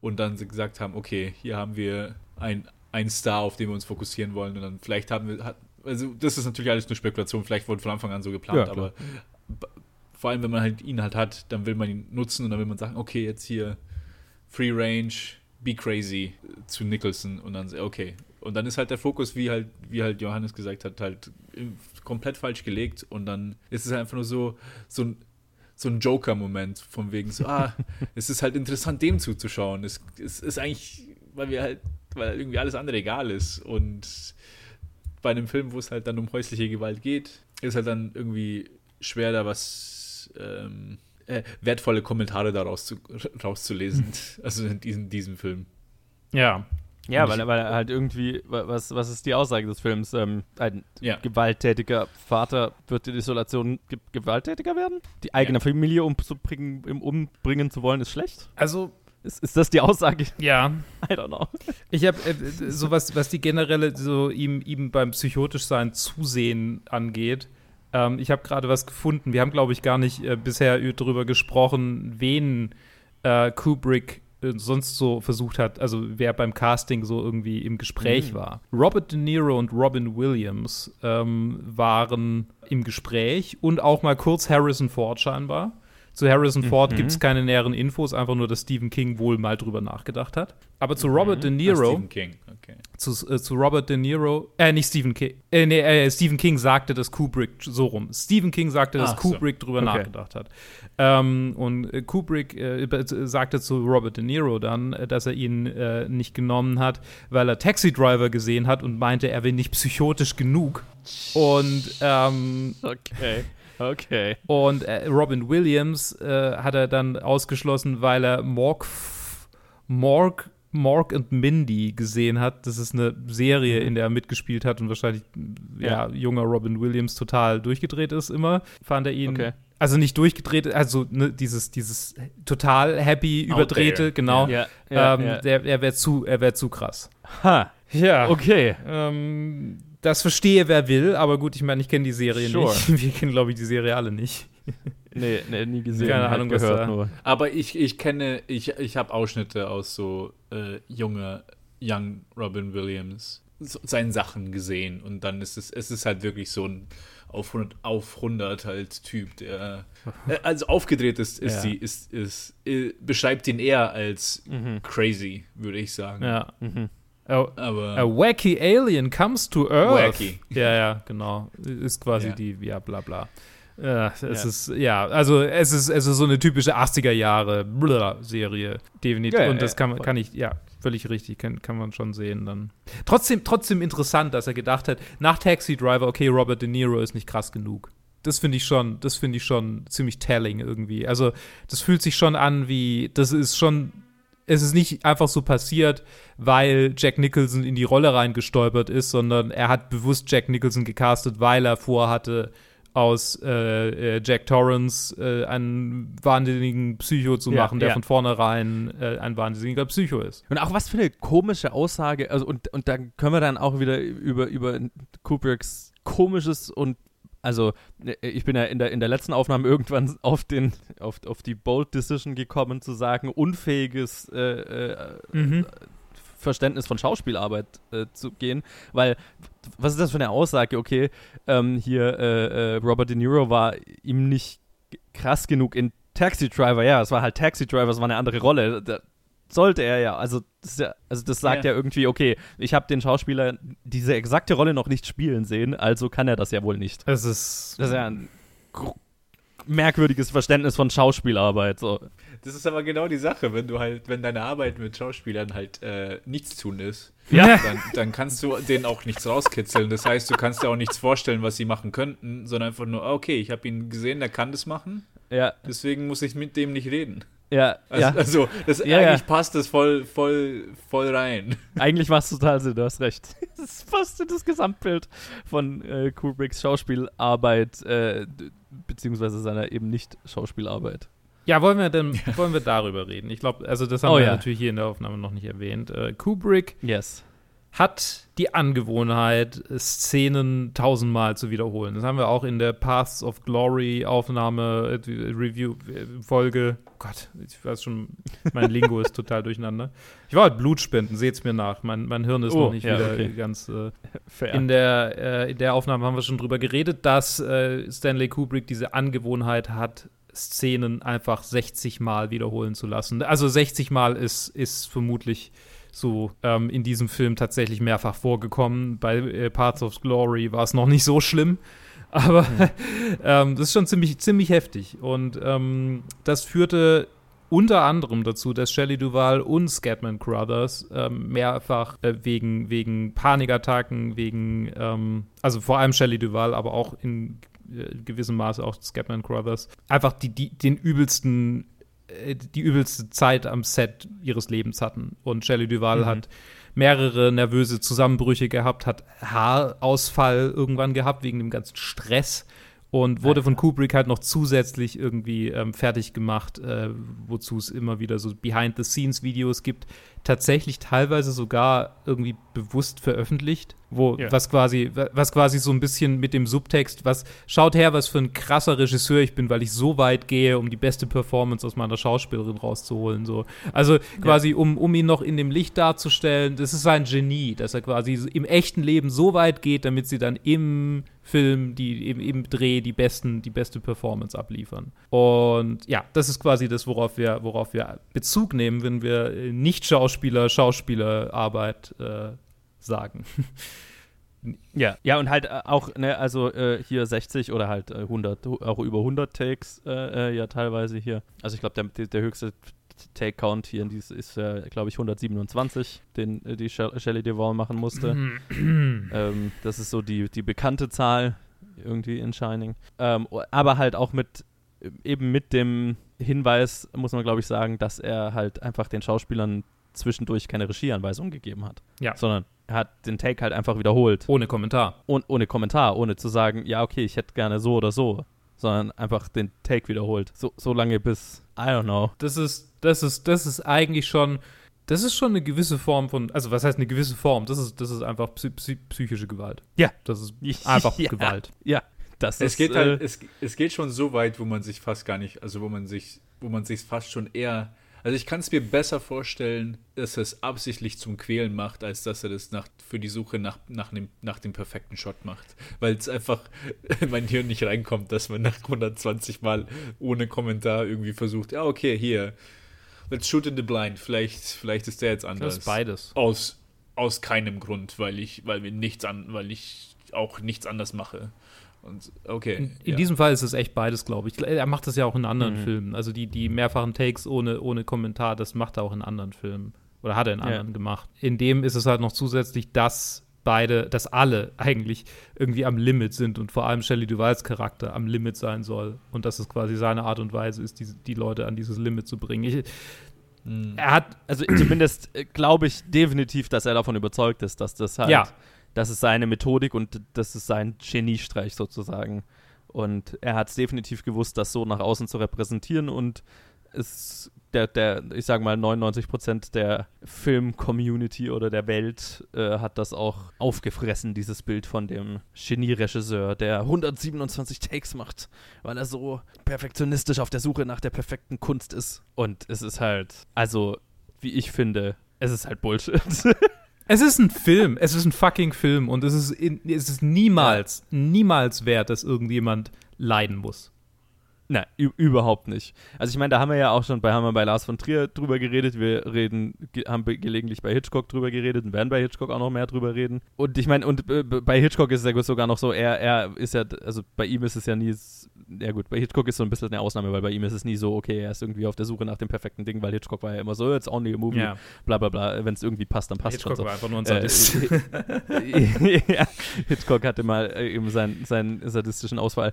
und dann gesagt haben, okay, hier haben wir ein, einen Star, auf den wir uns fokussieren wollen. Und dann vielleicht haben wir, hat, also das ist natürlich alles nur Spekulation, vielleicht wurde von Anfang an so geplant, Ja, aber vor allem, wenn man halt ihn halt hat, dann will man ihn nutzen und dann will man sagen, okay, jetzt hier Free Range, Be Crazy zu Nicholson. Und dann, okay. Und dann ist halt der Fokus, wie halt, wie halt Johannes gesagt hat, halt komplett falsch gelegt und dann ist es einfach nur so, so ein, so ein Joker-Moment von wegen so, ah, es ist halt interessant, dem zuzuschauen. Es, es ist eigentlich, weil wir halt, weil irgendwie alles andere egal ist und bei einem Film, wo es halt dann um häusliche Gewalt geht, ist halt dann irgendwie schwer, da was ähm, äh, wertvolle Kommentare daraus zu, rauszulesen. Also in diesem, diesem Film. Ja. Ja, weil, weil er halt irgendwie, wa- was, was ist die Aussage des Films? Ähm, ein Ja. gewalttätiger Vater wird in Isolation ge gewalttätiger werden? Die eigene Ja. Familie umzubringen, umbringen zu wollen, ist schlecht? Also, Ist, ist das die Aussage? ja. I don't know. Ich habe äh, so was, was die generelle, so ihm, ihm beim psychotisch sein Zusehen angeht. Ähm, ich habe gerade was gefunden. Wir haben, glaube ich, gar nicht äh, bisher darüber gesprochen, wen äh, Kubrick äh, sonst so versucht hat, also wer beim Casting so irgendwie im Gespräch Mhm. war. Robert De Niro und Robin Williams ähm, waren im Gespräch und auch mal kurz Harrison Ford scheinbar. Zu Harrison Ford Mhm. gibt es keine näheren Infos, einfach nur, dass Stephen King wohl mal drüber nachgedacht hat. Aber zu Robert De Niro, Stephen King, okay. zu, äh, zu Robert De Niro, äh, nicht Stephen King, äh, nee, äh, Stephen King sagte, dass Kubrick, so rum, Stephen King sagte, dass Ach so. Kubrick drüber Okay. nachgedacht hat. Ähm, und äh, Kubrick äh, sagte zu Robert De Niro dann, äh, dass er ihn äh, nicht genommen hat, weil er Taxi Driver gesehen hat und meinte, er wäre nicht psychotisch genug. Und ähm, Okay. Okay. und äh, Robin Williams äh, hat er dann ausgeschlossen, weil er Morg, Morg, Morg und Mindy gesehen hat. Das ist eine Serie, in der er mitgespielt hat und wahrscheinlich ja, junger Robin Williams total durchgedreht ist immer. Fand er ihn. Okay. Also nicht durchgedreht, also ne, dieses, dieses total happy, überdrehte, genau. Ja, ja, ähm, ja. Der, er wäre zu, er zu krass. Ha. Ja. Okay. Ähm, das verstehe, wer will, aber gut, ich meine, ich kenne die Serie Sure. nicht. Wir kennen, glaube ich, die Serie alle nicht. Nee, nee, nie gesehen. Keine halt Ahnung, was gehört da- nur. Aber ich, ich kenne, ich, ich habe Ausschnitte aus so äh, junger, young Robin Williams, so, seinen Sachen gesehen. Und dann ist es, es ist halt wirklich so ein auf 100, auf 100 halt Typ, der, äh, also aufgedreht ist, ist Ja. sie, ist, ist, äh, beschreibt ihn eher als Mhm. crazy, würde ich sagen. Ja. Mhm. A, Aber a wacky alien comes to Earth. Wacky. Ja, ja, genau. Ist quasi Ja. die, ja, bla bla. Ja, es Ja. ist, ja, also es ist, es ist so eine typische 80er Jahre Serie, definitiv. Ja, Und das kann, kann ich, ja, völlig richtig, kann, kann man schon sehen dann. Trotzdem, trotzdem interessant, dass er gedacht hat, nach Taxi Driver, okay, Robert De Niro ist nicht krass genug. Das finde ich schon, das finde ich schon ziemlich telling irgendwie. Also, das fühlt sich schon an wie, das ist schon, es ist nicht einfach so passiert, weil Jack Nicholson in die Rolle reingestolpert ist, sondern er hat bewusst Jack Nicholson gecastet, weil er vorhatte, aus äh, äh, Jack Torrance äh, einen wahnsinnigen Psycho zu Ja, machen, der ja. von vornherein äh, ein wahnsinniger Psycho ist. Und auch was für eine komische Aussage, also und, und da können wir dann auch wieder über, über Kubricks komisches und also äh, ich bin ja in der, in der letzten Aufnahme irgendwann auf den auf, auf die Bold Decision gekommen zu sagen, unfähiges äh, äh, Verständnis von Schauspielarbeit äh, zu gehen, weil was ist das für eine Aussage? Okay, ähm, hier äh, äh, Robert De Niro war ihm nicht krass genug in Taxi Driver, ja, es war halt Taxi Driver, es war eine andere Rolle. Da sollte er ja, also das, ist ja, also das sagt ja, Ja. irgendwie, okay, ich habe den Schauspieler diese exakte Rolle noch nicht spielen sehen, also kann er das ja wohl nicht. Es ist. Das ist ja ein merkwürdiges Verständnis von Schauspielarbeit. So. das ist aber genau die Sache, wenn du halt, wenn deine Arbeit mit Schauspielern halt äh, nichts tun ist. Ja. dann, dann kannst du denen auch nichts rauskitzeln. Das heißt, du kannst dir auch nichts vorstellen, was sie machen könnten, sondern einfach nur, okay, ich habe ihn gesehen, der kann das machen, Ja, deswegen muss ich mit dem nicht reden. Ja, Also, ja. also das Ja, ja. eigentlich passt das voll, voll, voll rein. Eigentlich macht es total Sinn, du hast recht. Das passt in das Gesamtbild von äh, Kubricks Schauspielarbeit, äh, beziehungsweise seiner eben nicht Schauspielarbeit. Ja, wollen wir denn, wollen wir darüber reden? Ich glaube, also das haben Oh wir ja. natürlich hier in der Aufnahme noch nicht erwähnt. Äh, Kubrick Yes. Hat die Angewohnheit, Szenen tausendmal zu wiederholen. Das haben wir auch in der Paths of Glory Aufnahme, äh, Review, äh, Folge. Gott, ich weiß schon, mein Lingo ist total durcheinander. Ich war halt Blutspenden, seht's mir nach. Mein, mein Hirn ist Oh, noch nicht ja, wieder okay. ganz. Äh, Fair. in, der, äh, in der Aufnahme haben wir schon drüber geredet, dass Stanley Kubrick diese Angewohnheit hat, Szenen einfach 60 Mal wiederholen zu lassen. Also 60 Mal ist, ist vermutlich so ähm, in diesem Film tatsächlich mehrfach vorgekommen. Bei äh, Parts of Glory war es noch nicht so schlimm. Aber ähm, das ist schon ziemlich, ziemlich heftig. Und ähm, das führte unter anderem dazu, dass Shelley Duvall und Scatman Crothers ähm, mehrfach äh, wegen, wegen Panikattacken, wegen, ähm, also vor allem Shelley Duvall, aber auch in äh, gewissem Maße auch Scatman Crothers, einfach die, die, den übelsten, die übelste Zeit am Set ihres Lebens hatten. Und Shelley Duvall Mhm. hat mehrere nervöse Zusammenbrüche gehabt, hat Haarausfall irgendwann gehabt wegen dem ganzen Stress und wurde von Kubrick halt noch zusätzlich irgendwie ähm, fertig gemacht, äh, wozu es immer wieder so Behind-the-Scenes-Videos gibt, tatsächlich teilweise sogar irgendwie bewusst veröffentlicht, wo Ja. was quasi was quasi so ein bisschen mit dem Subtext, was schaut her, was für ein krasser Regisseur ich bin, weil ich so weit gehe, um die beste Performance aus meiner Schauspielerin rauszuholen, so. Also quasi um um ihn noch in dem Licht darzustellen, das ist sein Genie, dass er quasi im echten Leben so weit geht, damit sie dann im Film, die im, im Dreh die besten, die beste Performance abliefern. Und ja, das ist quasi das, worauf wir, worauf wir Bezug nehmen, wenn wir äh, nicht Schauspieler, Schauspielerarbeit äh, sagen. Ja, ja und halt äh, auch, ne, also äh, hier 60 oder halt äh, 100, hu- auch über 100 Takes äh, äh, ja teilweise hier. Also ich glaube, der, der, höchste Take-Count hier in dies ist, äh, glaube ich, 127, den äh, die Shell- Shelley Duvall machen musste. ähm, das ist so die, die bekannte Zahl irgendwie in Shining. Ähm, aber halt auch mit, eben mit dem Hinweis, muss man glaube ich sagen, dass er halt einfach den Schauspielern zwischendurch keine Regieanweisungen gegeben hat. Ja. Sondern er hat den Take halt einfach wiederholt. Ohne Kommentar. Und ohne Kommentar, ohne zu sagen, ja, okay, ich hätte gerne so oder so, sondern einfach den Take wiederholt. So, so lange bis, I don't know. Das ist, das ist, das ist eigentlich schon, das ist schon eine gewisse Form von, also was heißt eine gewisse Form? Das ist, das ist einfach psy psy psychische Gewalt. Ja. Das ist einfach Ja. Gewalt. Ja, Das Es ist, geht halt, äh, es, es geht schon so weit, wo man sich fast gar nicht, also wo man sich, wo man sich fast schon eher, also ich kann es mir besser vorstellen, dass er es absichtlich zum Quälen macht, als dass er das nach, für die Suche nach, nach, dem, nach dem perfekten Shot macht. Weil es einfach in mein Hirn nicht reinkommt, dass man nach 120 Mal ohne Kommentar irgendwie versucht, ja, okay, hier, let's shoot in the blind, vielleicht, vielleicht ist der jetzt anders. Das ist beides. Aus, aus keinem Grund, weil ich, weil wir nichts an, weil ich auch nichts anders mache. Und okay. In, in ja. diesem Fall ist es echt beides, glaube ich. Er macht das ja auch in anderen Mhm. Filmen. Also die, die mehrfachen Takes ohne, ohne Kommentar, das macht er auch in anderen Filmen. Oder hat er in Ja. anderen gemacht. In dem ist es halt noch zusätzlich, dass beide, dass alle eigentlich irgendwie am Limit sind und vor allem Shelley Duvals Charakter am Limit sein soll. Und dass es quasi seine Art und Weise ist, die, die Leute an dieses Limit zu bringen. Ich, Hm. er hat also zumindest äh, glaube ich definitiv, dass er davon überzeugt ist, dass das halt, Ja. Das ist seine Methodik und das ist sein Geniestreich sozusagen. Und er hat es definitiv gewusst, das so nach außen zu repräsentieren und es, der, der, ich sage mal, 99% der Film-Community oder der Welt äh, hat das auch aufgefressen, dieses Bild von dem Genie-Regisseur, der 127 Takes macht, weil er so perfektionistisch auf der Suche nach der perfekten Kunst ist. Und es ist halt, also, wie ich finde, es ist halt Bullshit. Es ist ein Film, es ist ein fucking Film und es ist, in, es ist niemals, niemals wert, dass irgendjemand leiden muss. Nein, überhaupt nicht. Also ich meine, da haben wir ja auch schon bei, haben wir bei Lars von Trier drüber geredet, wir reden, ge haben be- gelegentlich bei Hitchcock drüber geredet und werden bei Hitchcock auch noch mehr drüber reden. Und ich meine, und äh, bei Hitchcock ist es ja sogar noch so, er, er ist ja, also bei ihm ist es ja nie, ja gut, bei Hitchcock ist so ein bisschen eine Ausnahme, weil bei ihm ist es nie so, okay, er ist irgendwie auf der Suche nach dem perfekten Ding, weil Hitchcock war ja immer so, it's only a movie, bla bla bla, wenn es irgendwie passt, dann passt schon so. war einfach nur ein Äh, Sadist. ja, Hitchcock hatte mal äh, eben seinen, seinen sadistischen Ausfall.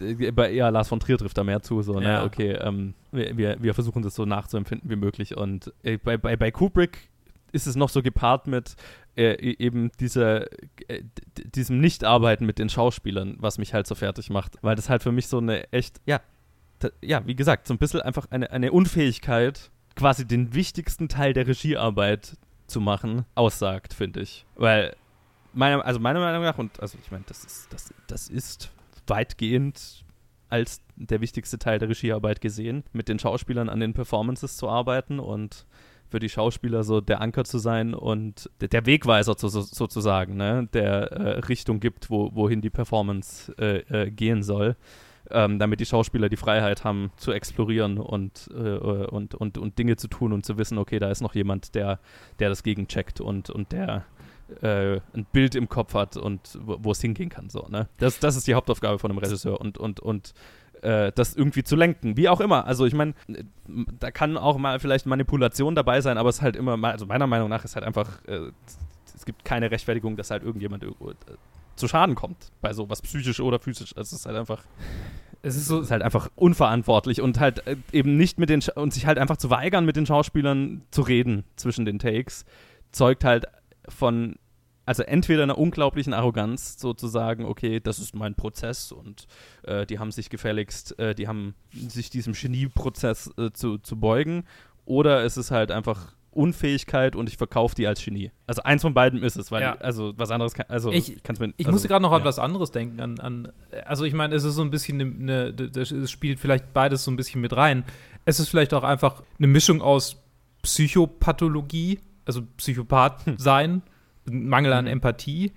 Äh, äh, Bei ja, Lars von Trier trifft da mehr zu, so, ne? Ja. Okay, ähm, wir, wir, versuchen das so nachzuempfinden wie möglich. Und äh, bei, bei, bei Kubrick ist es noch so gepaart mit äh, e- eben dieser, äh, diesem Nichtarbeiten mit den Schauspielern, was mich halt so fertig macht. Weil das halt für mich so eine echt, ja, ja, wie gesagt, so ein bisschen einfach eine, eine Unfähigkeit, quasi den wichtigsten Teil der Regiearbeit zu machen, aussagt, finde ich. Weil, meiner, also meiner Meinung nach, und also ich meine, das ist, das, das ist weitgehend als der wichtigste Teil der Regiearbeit gesehen, mit den Schauspielern an den Performances zu arbeiten und für die Schauspieler so der Anker zu sein und der, Wegweiser zu, so, sozusagen, ne? der äh, Richtung gibt, wo, wohin die Performance äh, äh, gehen soll, ähm, damit die Schauspieler die Freiheit haben zu explorieren und, äh, und, und, und Dinge zu tun und zu wissen, okay, da ist noch jemand, der, der das gegencheckt und, und der äh, ein Bild im Kopf hat und wo es hingehen kann. So, ne? das, das ist die Hauptaufgabe von einem Regisseur und, und, und äh, das irgendwie zu lenken. Wie auch immer. Also ich meine, da kann auch mal vielleicht Manipulation dabei sein, aber es ist halt immer, also meiner Meinung nach ist halt einfach, äh, es gibt keine Rechtfertigung, dass halt irgendjemand äh, zu Schaden kommt bei sowas psychisch oder physisch. Also es ist halt einfach es ist so, ist halt einfach unverantwortlich und halt äh, eben nicht mit den Scha und sich halt einfach zu weigern, mit den Schauspielern zu reden zwischen den Takes, zeugt halt von, also entweder einer unglaublichen Arroganz, sozusagen, okay, das ist mein Prozess und äh, die haben sich gefälligst, äh, die haben sich diesem Genieprozess äh, zu, zu beugen, oder es ist halt einfach Unfähigkeit und ich verkaufe die als Genie. Also eins von beiden ist es, weil, Ja. also was anderes kann, also Ich- kann's mir, Ich also, musste gerade noch ja. an was anderes denken. An, an, also ich meine, es ist so ein bisschen eine, eine, das es spielt vielleicht beides so ein bisschen mit rein. Es ist vielleicht auch einfach eine Mischung aus Psychopathologie, also Psychopath sein, Mangel an Mhm. Empathie,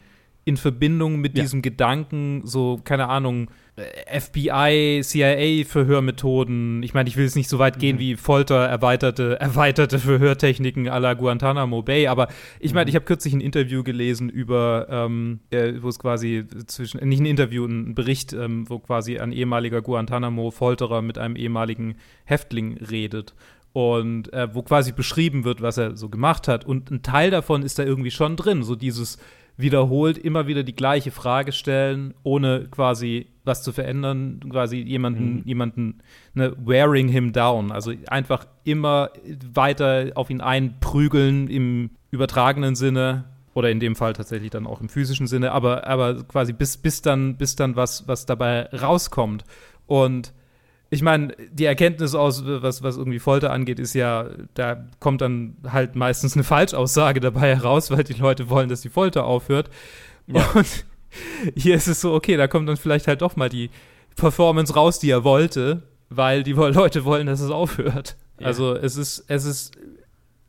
in Verbindung mit Ja. diesem Gedanken, so, keine Ahnung, äh, FBI, CIA-Verhörmethoden. Ich meine, ich will jetzt nicht so weit gehen Mhm. wie Folter, erweiterte, erweiterte Verhörtechniken à la Guantanamo Bay, aber ich meine, Mhm. ich habe kürzlich ein Interview gelesen über, ähm, äh, wo es quasi zwischen, äh, nicht ein Interview, ein Bericht, ähm, wo quasi ein ehemaliger Guantanamo-Folterer mit einem ehemaligen Häftling redet. Und äh, wo quasi beschrieben wird, was er so gemacht hat. Und ein Teil davon ist da irgendwie schon drin. So dieses wiederholt immer wieder die gleiche Frage stellen, ohne quasi was zu verändern, quasi jemanden, Mhm. jemanden, ne, wearing him down. Also einfach immer weiter auf ihn einprügeln im übertragenen Sinne oder in dem Fall tatsächlich dann auch im physischen Sinne, aber, aber quasi bis, bis dann, bis dann was, was dabei rauskommt. Und ich meine, die Erkenntnis aus, was, was irgendwie Folter angeht, ist ja, da kommt dann halt meistens eine Falschaussage dabei heraus, weil die Leute wollen, dass die Folter aufhört. Ja. Und hier ist es so, okay, da kommt dann vielleicht halt doch mal die Performance raus, die er wollte, weil die Leute wollen, dass es aufhört. Ja. Also es ist, es ist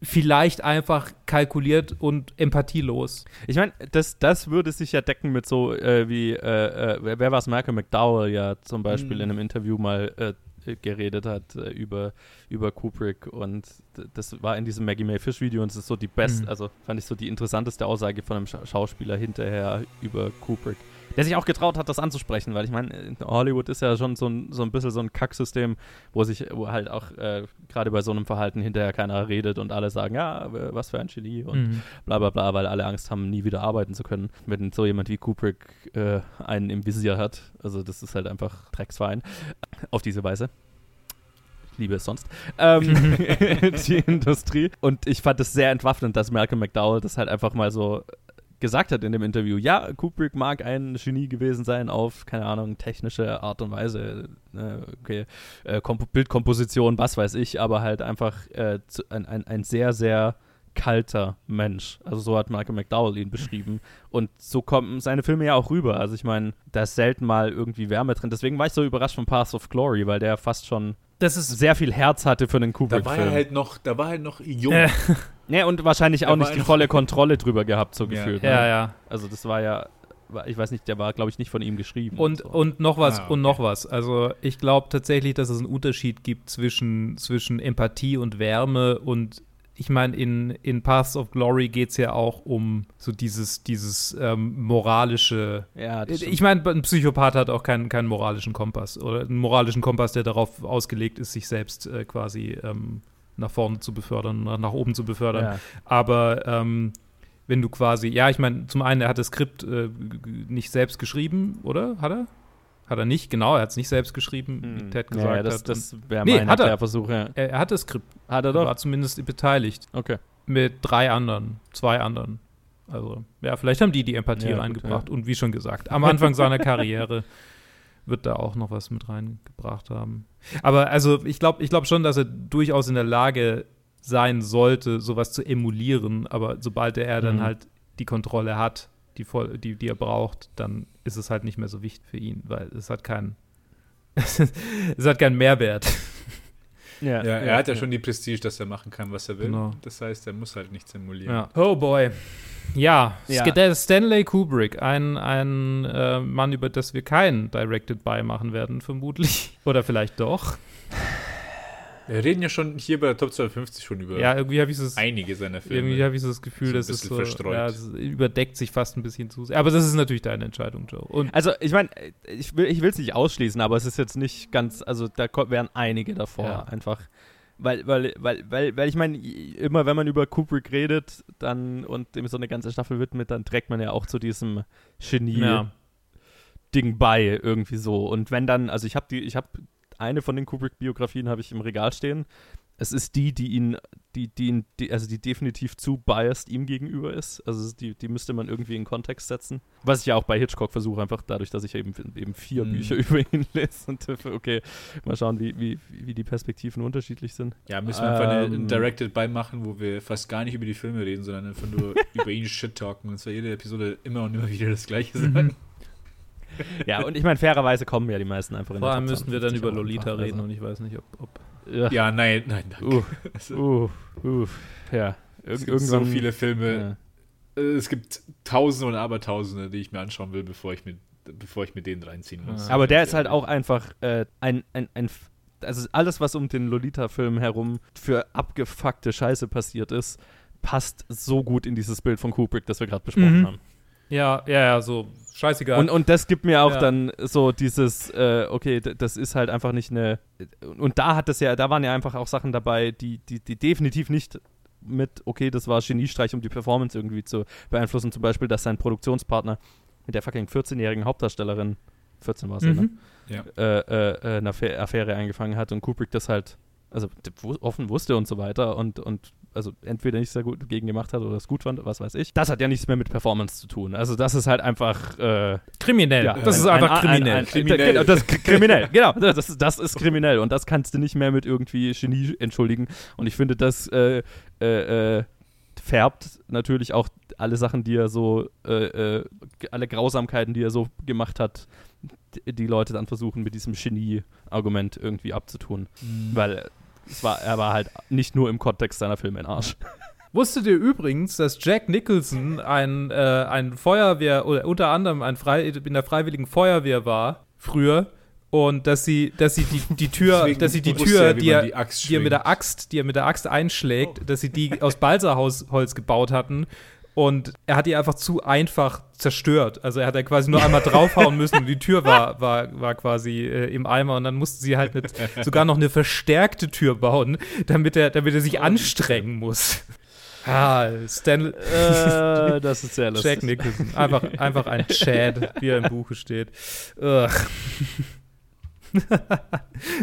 vielleicht einfach kalkuliert und empathielos. Ich meine, das, das würde sich ja decken mit so äh, wie, äh, äh, wer, wer war es, Malcolm McDowell ja zum Beispiel Mhm. in einem Interview mal äh, geredet hat äh, über, über Kubrick und das war in diesem Maggie May Fish Video und es ist so die best, Mhm. also fand ich so die interessanteste Aussage von einem Scha Schauspieler hinterher über Kubrick. Der sich auch getraut hat, das anzusprechen, weil ich meine, in Hollywood ist ja schon so ein, so ein bisschen so ein Kacksystem, wo sich, wo halt auch äh, gerade bei so einem Verhalten hinterher keiner redet und alle sagen, ja, äh, was für ein Genie und Mhm. bla bla bla, weil alle Angst haben, nie wieder arbeiten zu können. Wenn so jemand wie Kubrick äh, einen im Visier hat, also das ist halt einfach Drecksverein auf diese Weise. Ich liebe es sonst. Ähm, die Industrie. Und ich fand es sehr entwaffnend, dass Malcolm McDowell das halt einfach mal so gesagt hat in dem Interview. Ja, Kubrick mag ein Genie gewesen sein auf, keine Ahnung, technische Art und Weise. Äh, okay, äh, Komp Bildkomposition, was weiß ich, aber halt einfach äh, ein, ein, ein sehr, sehr kalter Mensch. Also so hat Michael McDowell ihn beschrieben. Und so kommen seine Filme ja auch rüber. Also ich meine, da ist selten mal irgendwie Wärme drin. Deswegen war ich so überrascht von Paths of Glory, weil der fast schon Das ist sehr viel Herz hatte für einen Da war er Kubrick-Film. halt noch, da war er noch jung. Äh, ja, und wahrscheinlich Da auch nicht die volle Kontrolle drüber gehabt, so Ja. gefühlt. ja, ne? ja. Also das war ja, ich weiß nicht, der war, glaube ich, nicht von ihm geschrieben. Und, so. und noch was, Ah, und noch was. Also ich glaube tatsächlich, dass es einen Unterschied gibt zwischen, zwischen Empathie und Wärme und ich meine, in, in Paths of Glory geht es ja auch um so dieses, dieses ähm, moralische. ja, das Ich meine, ein Psychopath hat auch keinen, keinen moralischen Kompass oder einen moralischen Kompass, der darauf ausgelegt ist, sich selbst äh, quasi ähm, nach vorne zu befördern, nach, nach oben zu befördern. ja. Aber ähm, wenn du quasi, ja, ich meine, zum einen, er hat das Skript äh, nicht selbst geschrieben, oder? Hat er? Hat er nicht, genau, er hat es nicht selbst geschrieben, wie Hm. Ted ja, gesagt ja, das, hat. das wäre Nee, mein hat er. Erklärversuch. Ja. er, er hat das Skript, Hat er er doch? war zumindest beteiligt Okay. mit drei anderen, zwei anderen. Also, ja, vielleicht haben die die Empathie Ja, gut, reingebracht. ja. Und wie schon gesagt, am Anfang seiner Karriere wird da auch noch was mit reingebracht haben. Aber also, ich glaube ich glaub schon, dass er durchaus in der Lage sein sollte, sowas zu emulieren. Aber sobald er dann Mhm. halt die Kontrolle hat, die, voll, die, die er braucht, dann ist es halt nicht mehr so wichtig für ihn, weil es hat keinen, es hat keinen Mehrwert. Ja, er hat ja schon die Prestige, dass er machen kann, was er will. Genau. Das heißt, er muss halt nicht simulieren. Ja. Oh boy. Ja, Ja. Stanley Kubrick, ein, ein äh, Mann, über das wir keinen Directed By machen werden, vermutlich. Oder vielleicht doch. Wir reden ja schon hier bei der Top 250 schon über Ja, irgendwie ich so das, einige seiner Filme. irgendwie habe ich so das Gefühl, So ein dass es bisschen so verstreut. ja, es überdeckt sich fast ein bisschen zu sehr. Aber das ist natürlich deine Entscheidung, Joe. Und Also, ich meine, ich will es nicht ausschließen, aber es ist jetzt nicht ganz, also da wären einige davor Ja. einfach. Weil, weil, weil, weil, weil ich meine, immer wenn man über Kubrick redet dann und dem so eine ganze Staffel widmet, dann trägt man ja auch zu diesem Genie-Ding ja. bei, irgendwie so. Und wenn dann, also ich habe die, ich habe eine von den Kubrick-Biografien habe ich im Regal stehen. Es ist die, die ihn, die, die ihn, die, also die definitiv zu biased ihm gegenüber ist. Also die, die müsste man irgendwie in Kontext setzen. Was ich ja auch bei Hitchcock versuche, einfach dadurch, dass ich eben, eben vier Mhm. Bücher über ihn lese und okay, mal schauen, wie, wie, wie die Perspektiven unterschiedlich sind. Ja, müssen wir einfach eine Ähm. Directed By machen, wo wir fast gar nicht über die Filme reden, sondern einfach nur über ihn Shit talken und zwar jede Episode immer und immer wieder das Gleiche Mhm. sagen. Ja, und ich meine, fairerweise kommen ja die meisten einfach in Vor allem müssten wir dann 52 über Lolita einfach, reden also. und ich weiß nicht, ob. ob Ja, Ja, nein, nein, danke. uh, Also, uh, uh, ja. es Irg gibt so viele Filme. Ja. Es gibt Tausende und Abertausende, die ich mir anschauen will, bevor ich mit, bevor ich mit denen reinziehen muss. Aber der ist halt auch einfach äh, ein, ein, ein, also alles, was um den Lolita-Film herum für abgefuckte Scheiße passiert ist, passt so gut in dieses Bild von Kubrick, das wir gerade besprochen Mhm. haben. Ja, ja, ja, so scheißegal. Und, und das gibt mir auch Ja. dann so dieses, äh, okay, das ist halt einfach nicht eine. Und da hat das ja, da waren ja einfach auch Sachen dabei, die, die, die definitiv nicht mit, okay, das war Geniestreich, um die Performance irgendwie zu beeinflussen. Zum Beispiel, dass sein Produktionspartner mit der fucking 14-jährigen Hauptdarstellerin, 14 war es ja, ne? mhm. äh, äh, äh, eine Affäre, Affäre eingefangen hat und Kubrick das halt, also offen wusste und so weiter und, und also entweder nicht sehr gut gegen gemacht hat oder es gut fand, was weiß ich. Das hat ja nichts mehr mit Performance zu tun. Also das ist halt einfach äh, Kriminell. ja, das ein- ist einfach ein- kriminell. Ein, Kriminell. Genau, das ist kriminell, genau. Das, ist- das ist kriminell und das kannst du nicht mehr mit irgendwie Genie entschuldigen. Und ich finde, das äh, äh, äh, färbt natürlich auch alle Sachen, die er so, äh, äh, alle Grausamkeiten, die er so gemacht hat, die, die Leute dann versuchen, mit diesem Genie-Argument irgendwie abzutun. Mhm. Weil es war, er war halt nicht nur im Kontext seiner Filme ein Arsch. Wusstet ihr übrigens, dass Jack Nicholson ein, äh, ein Feuerwehr oder unter anderem ein Frei, in der Freiwilligen Feuerwehr war früher und dass sie, dass sie die, die Tür, Deswegen dass sie die Tür, er, die er, die die er mit der. Axt, die er mit der Axt einschlägt, dass sie die aus Balsaholz gebaut hatten. Und er hat die einfach zu einfach zerstört. Also er hat ja quasi nur einmal draufhauen müssen und die Tür war, war, war quasi äh, im Eimer. Und dann mussten sie halt mit sogar noch eine verstärkte Tür bauen, damit er, damit er sich anstrengen muss. Ah, Stan, äh, das ist sehr lustig. Jack Nicholson. Einfach, einfach ein Chad, wie er im Buche steht.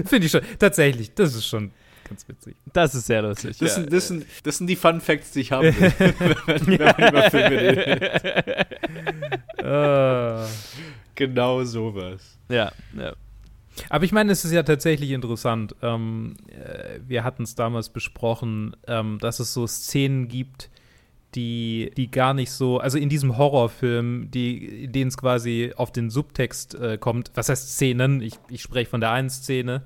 Finde ich schon. Tatsächlich, das ist schon ganz witzig. Das ist sehr lustig. Das, ja. sind, das, sind, das sind die Fun Facts, die ich haben will, wenn man über Filme redet. Äh. Genau sowas. ja, ja. Aber ich meine, es ist ja tatsächlich interessant. Ähm, äh, wir hatten es damals besprochen, ähm, dass es so Szenen gibt, die, die gar nicht so, also in diesem Horrorfilm, die, in denen es quasi auf den Subtext äh, kommt, was heißt Szenen? Ich, ich spreche von der einen Szene.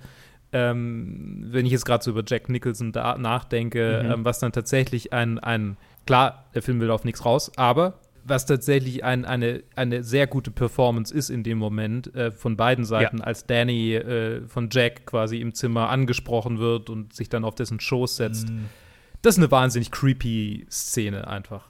Ähm, wenn ich jetzt gerade so über Jack Nicholson da nachdenke, Mhm. ähm, was dann tatsächlich ein, ein, klar, der Film will auf nichts raus, aber was tatsächlich ein, eine, eine sehr gute Performance ist in dem Moment äh, von beiden Seiten, als Danny äh, von Jack quasi im Zimmer angesprochen wird und sich dann auf dessen Schoß setzt. Mhm. Das ist eine wahnsinnig creepy Szene einfach.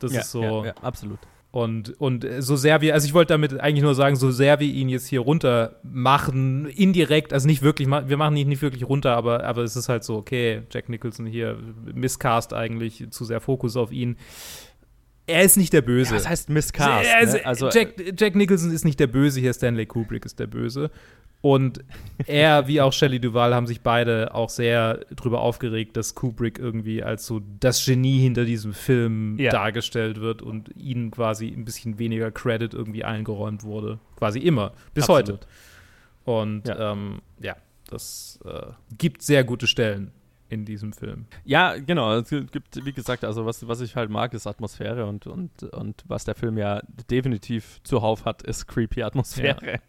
Das ja, ist so. ja, ja, absolut. Und, und äh, so sehr wir, also ich wollte damit eigentlich nur sagen, so sehr wir ihn jetzt hier runter machen, indirekt, also nicht wirklich, wir machen ihn nicht wirklich runter, aber, aber es ist halt so, okay, Jack Nicholson hier, Misscast eigentlich, zu sehr Fokus auf ihn. Er ist nicht der Böse. Ja, was heißt Misscast? Er ne? Also, Jack, Jack Nicholson ist nicht der Böse, hier Stanley Kubrick ist der Böse. Und er, wie auch Shelley Duvall, haben sich beide auch sehr drüber aufgeregt, dass Kubrick irgendwie als so das Genie hinter diesem Film Ja. dargestellt wird und ihnen quasi ein bisschen weniger Credit irgendwie eingeräumt wurde. Quasi immer, bis Absolut. heute. Und Ja. ja, ähm, ja das äh, gibt sehr gute Stellen in diesem Film. Ja, genau. Es gibt, wie gesagt, also was, was ich halt mag, ist Atmosphäre und, und, und was der Film ja definitiv zuhauf hat, ist creepy Atmosphäre.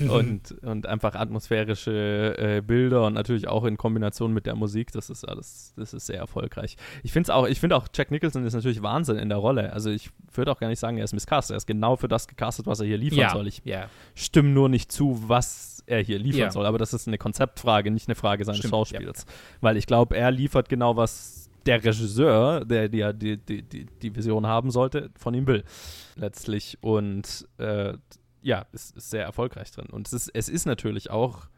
und, und einfach atmosphärische äh, Bilder und natürlich auch in Kombination mit der Musik, das ist alles, das ist sehr erfolgreich. Ich finde auch, ich finde auch, Jack Nicholson ist natürlich Wahnsinn in der Rolle. Also ich würde auch gar nicht sagen, er ist miscast. Er ist genau für das gecastet, was er hier liefern soll. Ich ja. stimme nur nicht zu, was er hier liefern Ja. soll. Aber das ist eine Konzeptfrage, nicht eine Frage seines Stimmt, Schauspiels. Weil ich glaube, er liefert genau, was der Regisseur, der die, ja die, die, die, die Vision haben sollte, von ihm will. Letztlich. Und äh, ja, ist, ist sehr erfolgreich drin. Und es ist, es ist natürlich auch,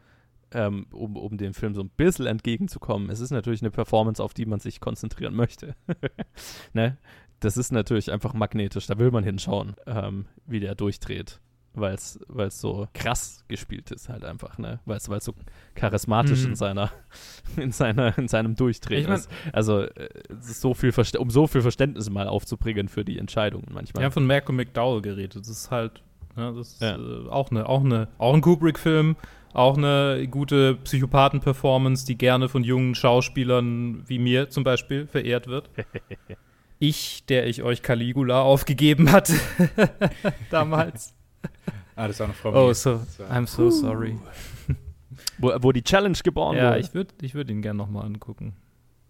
ähm, um, um dem Film so ein bisschen entgegenzukommen, es ist natürlich eine Performance, auf die man sich konzentrieren möchte. ne? Das ist natürlich einfach magnetisch, da will man hinschauen, ähm, wie der durchdreht weil es so krass gespielt ist halt einfach, ne? Weil es so charismatisch Mhm. in seiner in seiner in seinem Durchdrehen Ich mein- ist. Also äh, ist so viel Verste um so viel Verständnis mal aufzubringen für die Entscheidungen manchmal. Wir haben von Malcolm McDowell geredet. Das ist halt, ja, das ist Ja. äh, auch eine, auch eine, auch ein Kubrick-Film, auch eine gute Psychopathen-Performance, die gerne von jungen Schauspielern wie mir zum Beispiel verehrt wird. ich, der ich euch Caligula aufgegeben hatte damals. Ah, das war noch Frau Oh, mir. so, I'm so sorry. wo, wo die Challenge geboren Ja, wurde. ich würde ich würd ihn gerne nochmal angucken.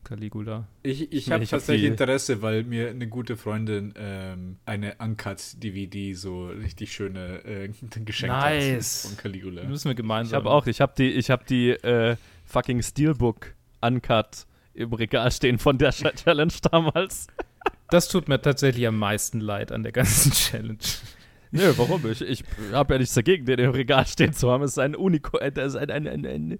Caligula. Ich, ich habe ich hab tatsächlich die- Interesse, weil mir eine gute Freundin ähm, eine Uncut-DVD so richtig schöne äh, geschenkt Nice. hat von Caligula. Das müssen wir ich gemeinsam. habe auch, ich habe die ich habe die äh, fucking Steelbook Uncut im Regal stehen von der Ch- Challenge damals. Das tut mir tatsächlich am meisten leid an der ganzen Challenge. Nö, warum? Ich, ich habe ja nichts dagegen, den im Regal stehen zu haben. Es ist ein Unico, äh, das ist ein, ein, ein, ein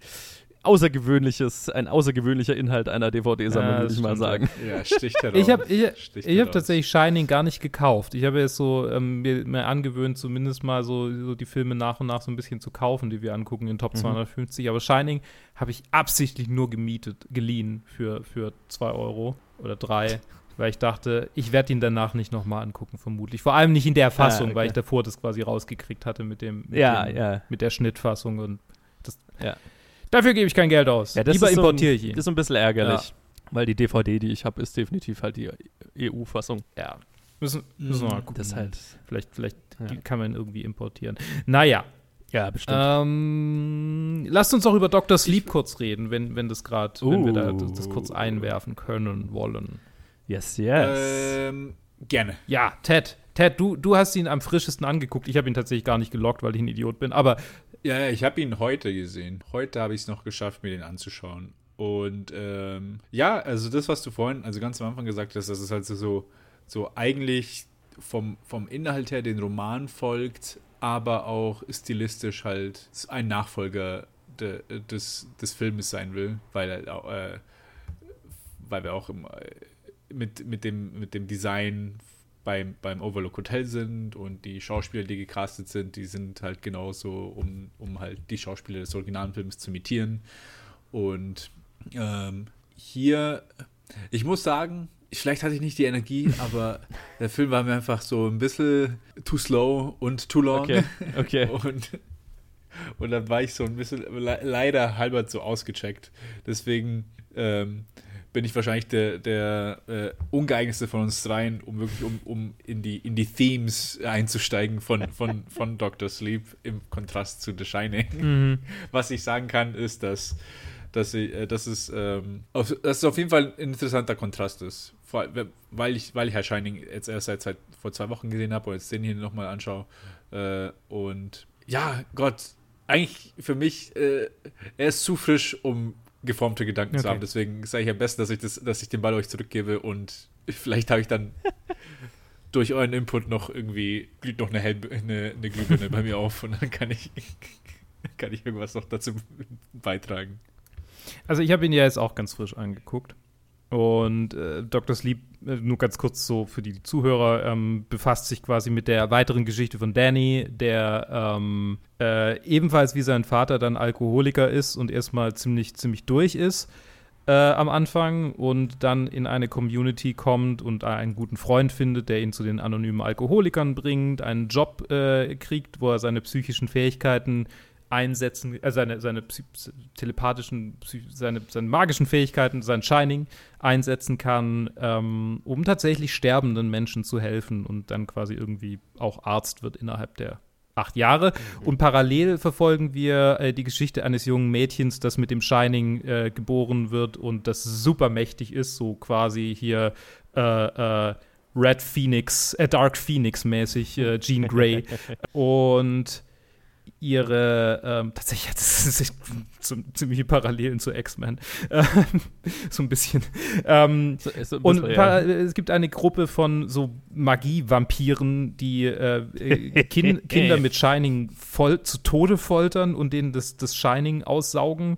außergewöhnliches, ein außergewöhnlicher Inhalt einer DVD-Sammlung, Ja, würde ich mal sagen. Ja, sticht heraus. Ich habe ich, ich hab tatsächlich Shining gar nicht gekauft. Ich habe jetzt so ähm, mir, mir angewöhnt, zumindest mal so, so die Filme nach und nach so ein bisschen zu kaufen, die wir angucken in Top Mhm. 250. Aber Shining habe ich absichtlich nur gemietet, geliehen für, für 2 Euro oder 3. Weil ich dachte, ich werde ihn danach nicht nochmal angucken, vermutlich. Vor allem nicht in der Fassung, Ah, okay. weil ich davor das quasi rausgekriegt hatte mit dem, mit, Ja, dem, ja. mit der Schnittfassung und das. Ja. Dafür gebe ich kein Geld aus. Lieber so importiere ein, ich ihn. Das ist ein bisschen ärgerlich, weil die DVD, die ich habe, ist definitiv halt die EU-Fassung. Ja. Müssen, müssen wir mal gucken. Das halt. Vielleicht, vielleicht kann man ihn irgendwie importieren. Naja, Ja, bestimmt. ähm, lasst uns doch über Dr. Sleep kurz reden, wenn, wenn das gerade, wenn wir da das, das kurz Uh. einwerfen können wollen. Yes, yes. Ähm, gerne. Ja, Ted. Ted, du, du hast ihn am frischesten angeguckt. Ich habe ihn tatsächlich gar nicht gelockt, weil ich ein Idiot bin. Aber Ja, ja, ich habe ihn heute gesehen. Heute habe ich es noch geschafft, mir den anzuschauen. Und ähm, ja, also das, was du vorhin, also ganz am Anfang gesagt hast, dass es halt so, so eigentlich vom, vom Inhalt her den Roman folgt, aber auch stilistisch halt ein Nachfolger de, des, des Filmes sein will, weil er auch, äh, weil wir auch im, äh, mit, mit, dem, mit dem Design beim, beim Overlook Hotel sind und die Schauspieler, die gecastet sind, die sind halt genauso, um, um halt die Schauspieler des Originalfilms zu imitieren. Und ähm, hier, ich muss sagen, vielleicht hatte ich nicht die Energie, aber der Film war mir einfach so ein bisschen too slow und too long. okay, okay. Und, und dann war ich so ein bisschen le leider halber so ausgecheckt. Deswegen ähm, bin ich wahrscheinlich der, der äh, ungeeignetste von uns dreien, um wirklich um, um in, die, in die Themes einzusteigen von, von, von Dr. Sleep im Kontrast zu The Shining. mhm. Was ich sagen kann, ist, dass, dass, ich, äh, dass, es, ähm, auf, dass es auf jeden Fall ein interessanter Kontrast ist. Vor, weil, ich, weil ich halt Shining jetzt erst seit, seit vor zwei Wochen gesehen habe und jetzt den hier nochmal anschaue. Äh, und ja, Gott, eigentlich für mich, äh, er ist zu frisch, um geformte Gedanken zu Okay. haben. Deswegen sage ich am besten, dass ich, das, dass ich den Ball euch zurückgebe und vielleicht habe ich dann durch euren Input noch irgendwie glüht noch eine, Hell eine, eine Glühbirne bei mir auf und dann kann ich, kann ich irgendwas noch dazu beitragen. Also ich habe ihn ja jetzt auch ganz frisch angeguckt. Und äh, Dr. Sleep, äh, nur ganz kurz so für die Zuhörer, ähm, befasst sich quasi mit der weiteren Geschichte von Danny, der ähm, äh, ebenfalls wie sein Vater dann Alkoholiker ist und erstmal ziemlich, ziemlich durch ist äh, am Anfang und dann in eine Community kommt und einen guten Freund findet, der ihn zu den anonymen Alkoholikern bringt, einen Job äh, kriegt, wo er seine psychischen Fähigkeiten einsetzen, äh, seine, seine telepathischen, seine, seine magischen Fähigkeiten, sein Shining einsetzen kann, ähm, um tatsächlich sterbenden Menschen zu helfen und dann quasi irgendwie auch Arzt wird innerhalb der acht Jahre. Und parallel verfolgen wir äh, die Geschichte eines jungen Mädchens, das mit dem Shining äh, geboren wird und das super mächtig ist, so quasi hier äh, äh, Red Phoenix, äh, Dark Phoenix mäßig, äh, Jean Grey. und ihre, ähm, tatsächlich hat es so ziemliche Parallelen zu X-Men. Ähm, so ein bisschen. Ähm, So- so ein und bisschen, pa- ja. es gibt eine Gruppe von so Magie-Vampiren, die äh, kin Kinder mit Shining voll zu Tode foltern und denen das, das Shining aussaugen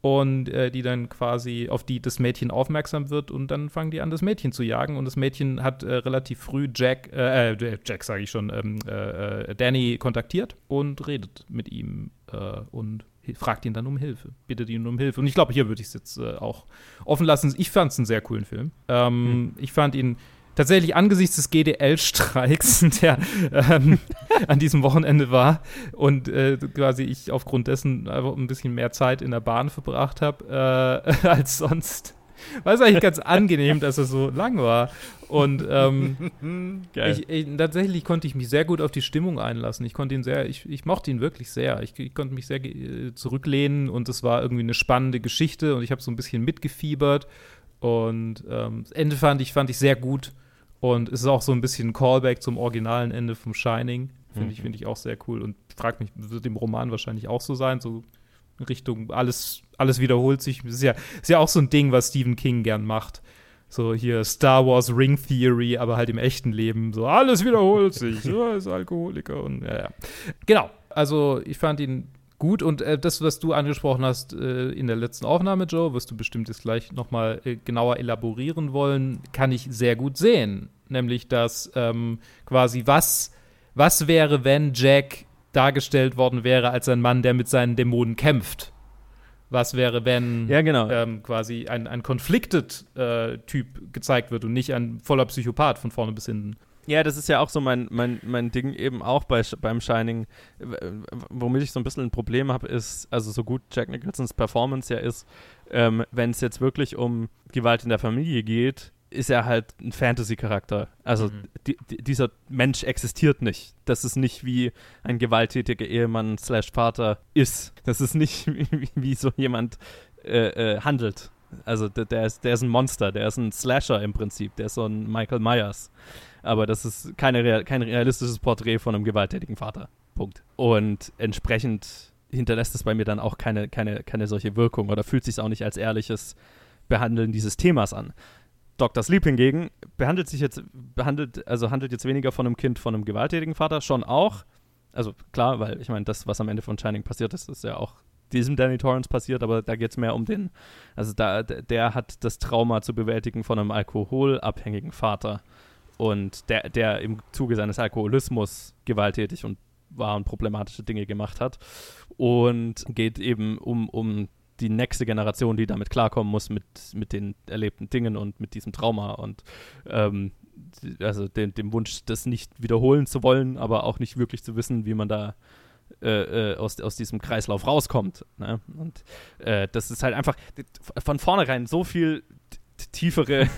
und äh, die dann quasi auf die das Mädchen aufmerksam wird und dann fangen die an, das Mädchen zu jagen und das Mädchen hat äh, relativ früh Jack, äh, äh, Jack sage ich schon, ähm, äh, äh, Danny kontaktiert und redet mit ihm und fragt ihn dann um Hilfe, bittet ihn um Hilfe. Und ich glaube, hier würde ich es jetzt auch offen lassen. Ich fand es einen sehr coolen Film. Ähm, Ich fand ihn tatsächlich angesichts des GDL-Streiks, der ähm, an diesem Wochenende war und äh, quasi ich aufgrund dessen einfach ein bisschen mehr Zeit in der Bahn verbracht habe äh, als sonst. War es eigentlich ganz angenehm, dass er so lang war. Und ähm, ich, ich, tatsächlich konnte ich mich sehr gut auf die Stimmung einlassen. Ich konnte ihn sehr, ich, ich mochte ihn wirklich sehr. Ich, ich konnte mich sehr äh, zurücklehnen und es war irgendwie eine spannende Geschichte und ich habe so ein bisschen mitgefiebert. Und ähm, das Ende fand ich, fand ich sehr gut. Und es ist auch so ein bisschen ein Callback zum originalen Ende vom Shining. Finde ich, Mhm. finde ich auch sehr cool. Und frag mich, wird im Roman wahrscheinlich auch so sein, so in Richtung, alles, alles wiederholt sich. Das ist ja, ist ja auch so ein Ding, was Stephen King gern macht. So hier Star Wars Ring Theory, aber halt im echten Leben. So alles wiederholt sich. So, er ist Alkoholiker und ja, ja. Genau. Also ich fand ihn gut und äh, das, was du angesprochen hast äh, in der letzten Aufnahme, Joe, wirst du bestimmt jetzt gleich nochmal äh, genauer elaborieren wollen, kann ich sehr gut sehen. Nämlich, dass ähm, quasi was, was wäre, wenn Jack dargestellt worden wäre als ein Mann, der mit seinen Dämonen kämpft? Was wäre, wenn Ja, genau. ähm, quasi ein, ein Conflicted-Typ gezeigt wird und nicht ein voller Psychopath von vorne bis hinten? Ja, das ist ja auch so mein, mein, mein Ding eben auch bei, beim Shining. Womit ich so ein bisschen ein Problem habe, ist, also so gut Jack Nicholsons Performance ja ist, ähm, wenn es jetzt wirklich um Gewalt in der Familie geht, ist er halt ein Fantasy-Charakter. Also Mhm. die, die, dieser Mensch existiert nicht. Das ist nicht wie ein gewalttätiger Ehemann slash Vater ist. Das ist nicht wie, wie so jemand äh, äh, handelt. Also der, der, ist, der ist ein Monster, der ist ein Slasher im Prinzip, der ist so ein Michael Myers. Aber das ist keine kein realistisches Porträt von einem gewalttätigen Vater. Punkt. Und entsprechend hinterlässt es bei mir dann auch keine, keine, keine solche Wirkung oder fühlt sich auch nicht als ehrliches Behandeln dieses Themas an. Dr. Sleep hingegen behandelt sich jetzt, behandelt, also handelt jetzt weniger von einem Kind von einem gewalttätigen Vater, schon auch. Also klar, weil ich meine, das, was am Ende von Shining passiert ist, ist ja auch diesem Danny Torrance passiert, aber da geht es mehr um den, also da, der hat das Trauma zu bewältigen von einem alkoholabhängigen Vater und der, der im Zuge seines Alkoholismus gewalttätig und war und problematische Dinge gemacht hat und geht eben um, um die nächste Generation, die damit klarkommen muss mit, mit den erlebten Dingen und mit diesem Trauma und ähm, also den, dem Wunsch, das nicht wiederholen zu wollen, aber auch nicht wirklich zu wissen, wie man da äh, äh, aus, aus diesem Kreislauf rauskommt. Ne? Und äh, das ist halt einfach von vornherein so viel tiefere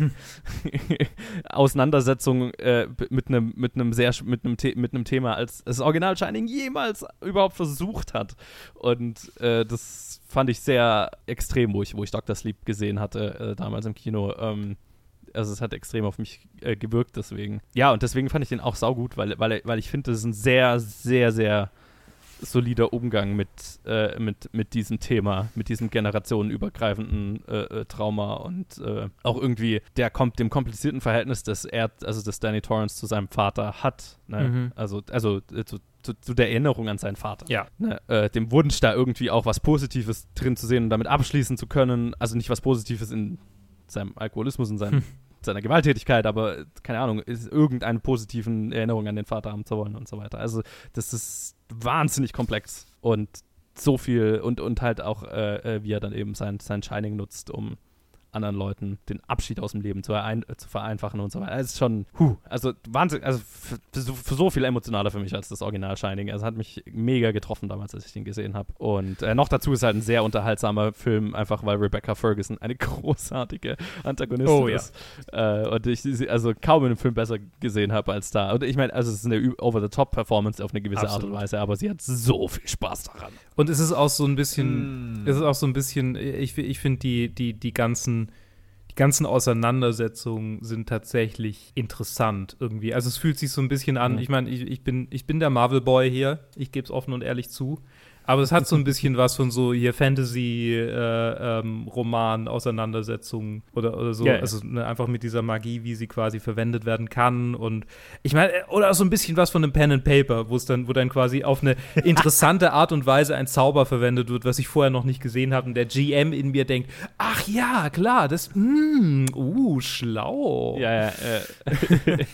Auseinandersetzung äh, mit einem mit einem sehr mit einem mit einem Thema als das Original Shining jemals überhaupt versucht hat und äh, das fand ich sehr extrem wo ich wo ich Dr. Sleep gesehen hatte äh, damals im Kino ähm, also es hat extrem auf mich äh, gewirkt deswegen ja und deswegen fand ich den auch saugut weil weil weil ich finde das ist ein sehr sehr sehr solider Umgang mit, äh, mit, mit diesem Thema, mit diesem generationenübergreifenden äh, äh, Trauma und äh, auch irgendwie der kommt dem komplizierten Verhältnis, das er, also das Danny Torrance zu seinem Vater hat. Ne? Mhm. Also, also äh, zu, zu, zu, der Erinnerung an seinen Vater. Ja. Ne? Äh, dem Wunsch, da irgendwie auch was Positives drin zu sehen und damit abschließen zu können. Also nicht was Positives in seinem Alkoholismus, in seinem Hm. seiner Gewalttätigkeit, aber keine Ahnung, ist irgendeine positiven Erinnerung an den Vater haben zu wollen und so weiter. Also das ist wahnsinnig komplex und so viel und, und halt auch, äh, äh, wie er dann eben sein, sein Shining nutzt, um anderen Leuten den Abschied aus dem Leben zu, äh, zu vereinfachen und so weiter. Es ist schon, huh, also Wahnsinn, also für, für, so, viel emotionaler für mich als das Original Shining. Also hat mich mega getroffen damals, als ich den gesehen habe. Und äh, noch dazu ist halt ein sehr unterhaltsamer Film, einfach weil Rebecca Ferguson eine großartige Antagonistin Oh, ja. ist. Äh, und ich sie also kaum in einem Film besser gesehen habe als da. Und ich meine, also es ist eine Over-the-Top-Performance auf eine gewisse Art Absolut. und Weise, aber sie hat so viel Spaß daran. Und es ist auch so ein bisschen, Mm. es ist auch so ein bisschen, ich, ich finde die, die, die ganzen, ganzen Auseinandersetzungen sind tatsächlich interessant irgendwie. Also es fühlt sich so ein bisschen an, Mhm. ich meine, ich, ich, bin, ich bin der Marvel-Boy hier, ich gebe es offen und ehrlich zu. Aber es hat so ein bisschen was von so hier Fantasy-Roman, Auseinandersetzungen oder, oder so. Ja, ja. Also ne, einfach mit dieser Magie, wie sie quasi verwendet werden kann. Und ich meine, äh, oder so ein bisschen was von einem Pen and Paper, wo es dann, wo dann quasi auf eine interessante Art und Weise ein Zauber verwendet wird, was ich vorher noch nicht gesehen habe. Und der GM in mir denkt, ach ja, klar, das, mm, uh, schlau. Ja, ja. Äh.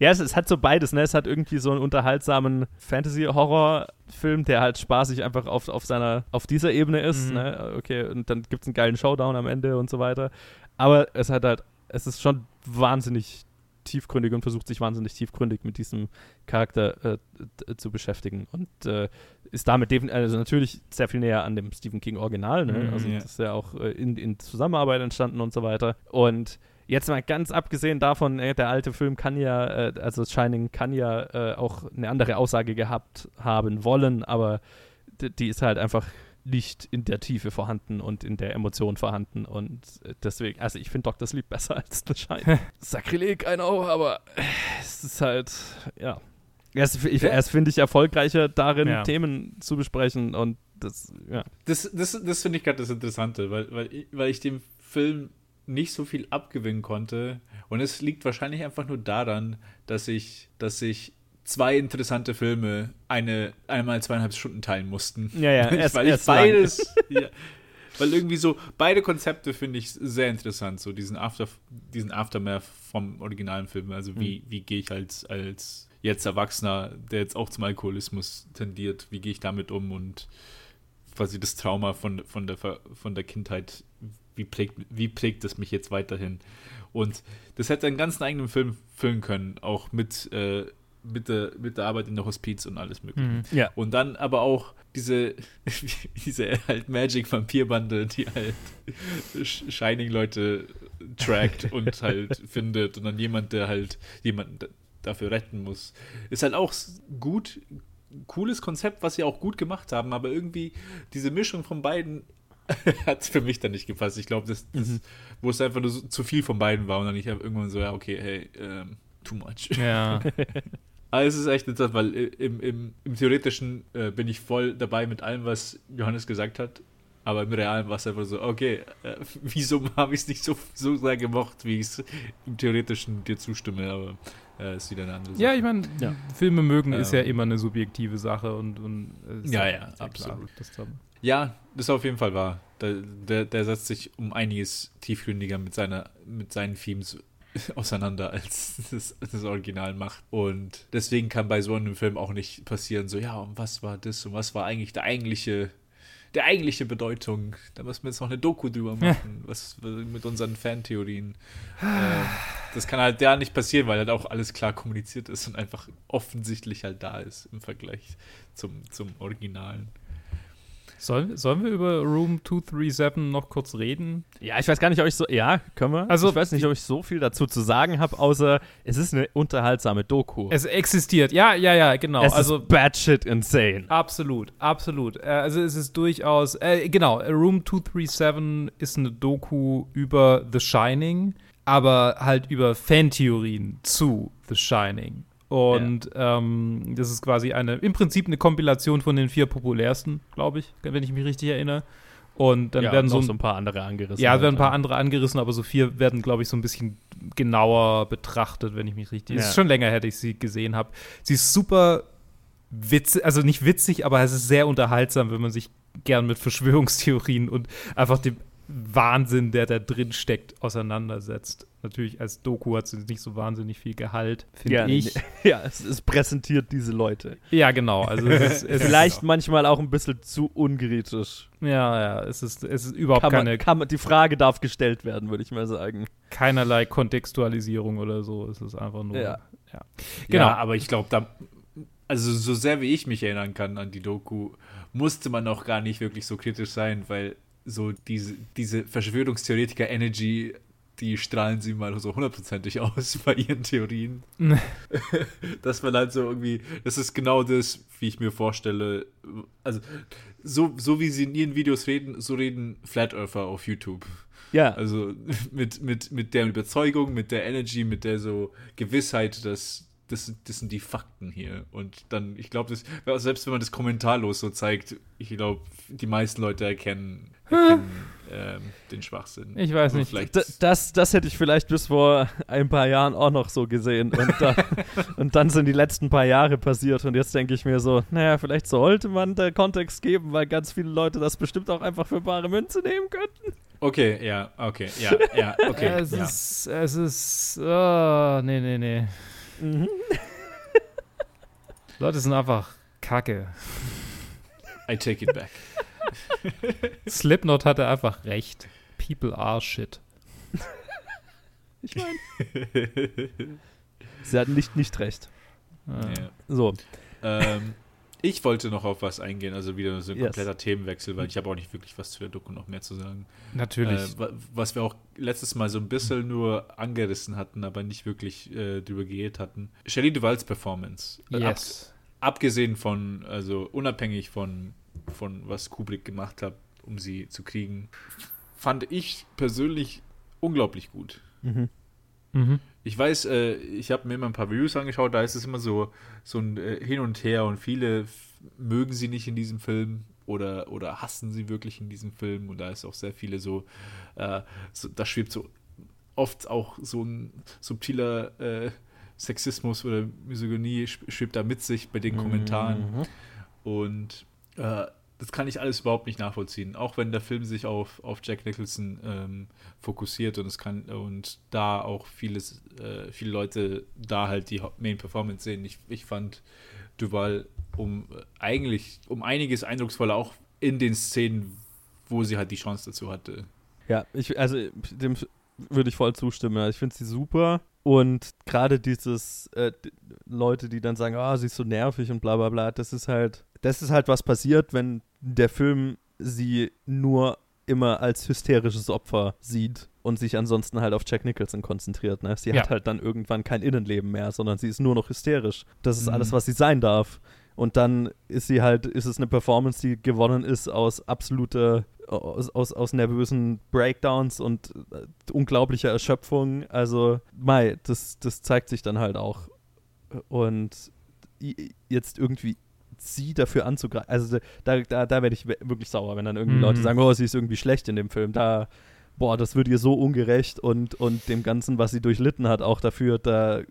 ja, es, es hat so beides, ne? Es hat irgendwie so einen unterhaltsamen Fantasy-Horror-Film, der halt spaßig einfach auf, auf seiner, auf dieser Ebene ist, Mhm. ne? Okay, und dann gibt es einen geilen Showdown am Ende und so weiter. Aber es hat halt, es ist schon wahnsinnig tiefgründig und versucht sich wahnsinnig tiefgründig mit diesem Charakter äh, zu beschäftigen und äh, ist damit also natürlich sehr viel näher an dem Stephen King Original, ne? Mhm, also ja. das ist ja auch äh, in, in Zusammenarbeit entstanden und so weiter und Jetzt mal ganz abgesehen davon, äh, der alte Film kann ja, äh, also Shining kann ja äh, auch eine andere Aussage gehabt haben wollen, aber die ist halt einfach nicht in der Tiefe vorhanden und in der Emotion vorhanden und deswegen, also ich finde Dr. Sleep besser als The Shining. Sakrileg, I know, aber es ist halt, ja. Er ist, er ist finde ich, erfolgreicher darin, Ja. Themen zu besprechen und das, ja. Das, das, das finde ich gerade das Interessante, weil, weil, ich- weil ich dem Film nicht so viel abgewinnen konnte. Und es liegt wahrscheinlich einfach nur daran, dass ich, dass ich zwei interessante Filme eine einmal zweieinhalb Stunden teilen mussten. Ja, ja, erst- weil erst beides. ja, weil irgendwie so, beide Konzepte finde ich sehr interessant. So diesen After, diesen Aftermath vom originalen Film. Also wie, wie gehe ich als, als jetzt Erwachsener, der jetzt auch zum Alkoholismus tendiert, wie gehe ich damit um und quasi das Trauma von, von, der, von der Kindheit, wie prägt, wie prägt es mich jetzt weiterhin? Und das hätte einen ganzen eigenen Film füllen können, auch mit, äh, mit der, mit der Arbeit in der Hospiz und alles mögliche. Mhm. Ja. Und dann aber auch diese, diese halt Magic-Vampirbande, die halt Shining-Leute trackt und halt findet und dann jemand, der halt jemanden dafür retten muss. Ist halt auch gut, cooles Konzept, was sie auch gut gemacht haben, aber irgendwie diese Mischung von beiden hat für mich dann nicht gepasst. Ich glaube, das, das wo es einfach nur so, zu viel von beiden war und dann ich habe irgendwann so, ja, okay, hey, ähm, too much. Ja. Aber es ist echt interessant, weil im, im, im Theoretischen äh, bin ich voll dabei mit allem, was Johannes gesagt hat. Aber im Realen war es einfach so, okay, äh, wieso habe ich es nicht so, so sehr gemocht, wie ich es im Theoretischen dir zustimme, aber äh, ist wieder eine andere Sache. Ja, ich meine, Ja. Filme mögen ist ja Ähm. immer eine subjektive Sache und, und äh, ist Ja, ja klar, absolut. da- Ja, das ist auf jeden Fall wahr. Der, der, der setzt sich um einiges tiefgründiger mit, seiner, mit seinen Themes auseinander, als das, das Original macht. Und deswegen kann bei so einem Film auch nicht passieren, so, ja, und was war das und was war eigentlich der eigentliche, der eigentliche Bedeutung. Da müssen wir jetzt noch eine Doku drüber machen, was mit unseren Fantheorien. äh, das kann halt da nicht passieren, weil halt auch alles klar kommuniziert ist und einfach offensichtlich halt da ist im Vergleich zum, zum Originalen. Sollen, sollen wir über Room 237 noch kurz reden? Ja, ich weiß gar nicht, ob ich so. Ja, können wir. Also- ich weiß nicht, ob ich so viel dazu zu sagen habe, außer es ist eine unterhaltsame Doku. Es existiert, ja, ja, ja, genau. Es also ist bad shit insane. Absolut, absolut. Äh, Also es ist durchaus, äh, genau, Room 237 ist eine Doku über The Shining, aber halt über Fantheorien zu The Shining. Und ähm, das ist quasi eine, im Prinzip eine Kompilation von den vier populärsten, glaube ich, wenn ich mich richtig erinnere. Und dann ja, werden so ein so ein paar andere angerissen. ja, es werden ein paar andere angerissen, aber so vier werden, glaube ich, so ein bisschen genauer betrachtet, wenn ich mich richtig. Es Ja. ist schon länger her, dass ich sie gesehen habe. Sie ist super witzig, also nicht witzig, aber es ist sehr unterhaltsam, wenn man sich gern mit Verschwörungstheorien und einfach dem Wahnsinn, der da drin steckt, auseinandersetzt. Natürlich als Doku hat sie nicht so wahnsinnig viel Gehalt, finde ja, ich. ja, es, es präsentiert diese Leute. Ja, genau. Also es ist, es Vielleicht manchmal auch ein bisschen zu unkritisch. Ja, ja, es ist, es ist überhaupt Kann man, keine, kann man, die Frage darf gestellt werden, würde ich mal sagen. keinerlei Kontextualisierung oder so. Es ist einfach nur. Ja. ja. Genau, aber ich glaube, da, also so sehr wie ich mich erinnern kann an die Doku, musste man auch gar nicht wirklich so kritisch sein, weil so diese, diese Verschwörungstheoretiker-Energy, die strahlen sie mal so hundertprozentig aus bei ihren Theorien. Dass man halt so irgendwie, das ist genau das, wie ich mir vorstelle. Also, so, so wie sie in ihren Videos reden, so reden Flat Earther auf YouTube. Ja, Also mit, mit, mit der Überzeugung, mit der Energy, mit der so Gewissheit, dass das, das sind die Fakten hier. Und dann, ich glaube, selbst wenn man das kommentarlos so zeigt, ich glaube, die meisten Leute erkennen, erkennen ähm, den Schwachsinn. Ich weiß nicht. Vielleicht, D das, das hätte ich vielleicht bis vor ein paar Jahren auch noch so gesehen. Und, da, und dann sind die letzten paar Jahre passiert. Und jetzt denke ich mir so, naja, vielleicht sollte man da Kontext geben, weil ganz viele Leute das bestimmt auch einfach für bare Münze nehmen könnten. okay, ja, okay, ja, ja, okay. es ja. ist, es ist, oh, nee, nee, nee. Mhm. Leute sind einfach kacke. I take it back. Slipknot hatte einfach recht. People are shit. Ich meine. Sie hatten nicht, nicht recht. Ja. Ja. So. ähm, ich wollte noch auf was eingehen, also wieder so ein Yes. kompletter Themenwechsel, weil ich habe auch nicht wirklich was zu der Doku noch mehr zu sagen. Natürlich. Äh, wa- was wir auch letztes Mal so ein bisschen nur angerissen hatten, aber nicht wirklich äh, drüber geredet hatten. Shelley Duvals Performance. Äh, ab, yes. abgesehen von, also unabhängig von, von was Kubrick gemacht hat, um sie zu kriegen, fand ich persönlich unglaublich gut. Mhm. Mhm. Ich weiß, äh, ich habe mir immer ein paar Reviews angeschaut, da ist es immer so, so ein äh, Hin und Her und viele mögen sie nicht in diesem Film oder, oder hassen sie wirklich in diesem Film und da ist auch sehr viele so, äh, so da schwebt so oft auch so ein subtiler äh, Sexismus oder Misogynie sch- schwebt da mit sich bei den Kommentaren. Mhm. Und äh, das kann ich alles überhaupt nicht nachvollziehen. Auch wenn der Film sich auf, auf Jack Nicholson ähm, fokussiert und es kann und da auch vieles, äh, viele Leute da halt die Main Performance sehen. Ich, ich fand Duval um äh, eigentlich um einiges eindrucksvoller, auch in den Szenen, wo sie halt die Chance dazu hatte. Ja, ich, also dem würde ich voll zustimmen. Ich finde sie super. Und gerade dieses äh, Leute, die dann sagen, ah, sie ist so nervig und bla bla bla, das ist halt, das ist halt was passiert, wenn der Film sie nur immer als hysterisches Opfer sieht und sich ansonsten halt auf Jack Nicholson konzentriert. Ne? Sie Ja. hat halt dann irgendwann kein Innenleben mehr, sondern sie ist nur noch hysterisch. Das ist Mhm. alles, was sie sein darf. Und dann ist sie halt, ist es eine Performance, die gewonnen ist aus absoluter, aus, aus, aus nervösen Breakdowns und äh, unglaublicher Erschöpfung. Also, Mai, das, das zeigt sich dann halt auch. Und jetzt irgendwie sie dafür anzugreifen, also da, da, da werde ich wirklich sauer, wenn dann irgendwie Mhm. Leute sagen, oh, sie ist irgendwie schlecht in dem Film. Da, boah, das wird ihr so ungerecht und, und dem Ganzen, was sie durchlitten hat, auch dafür, da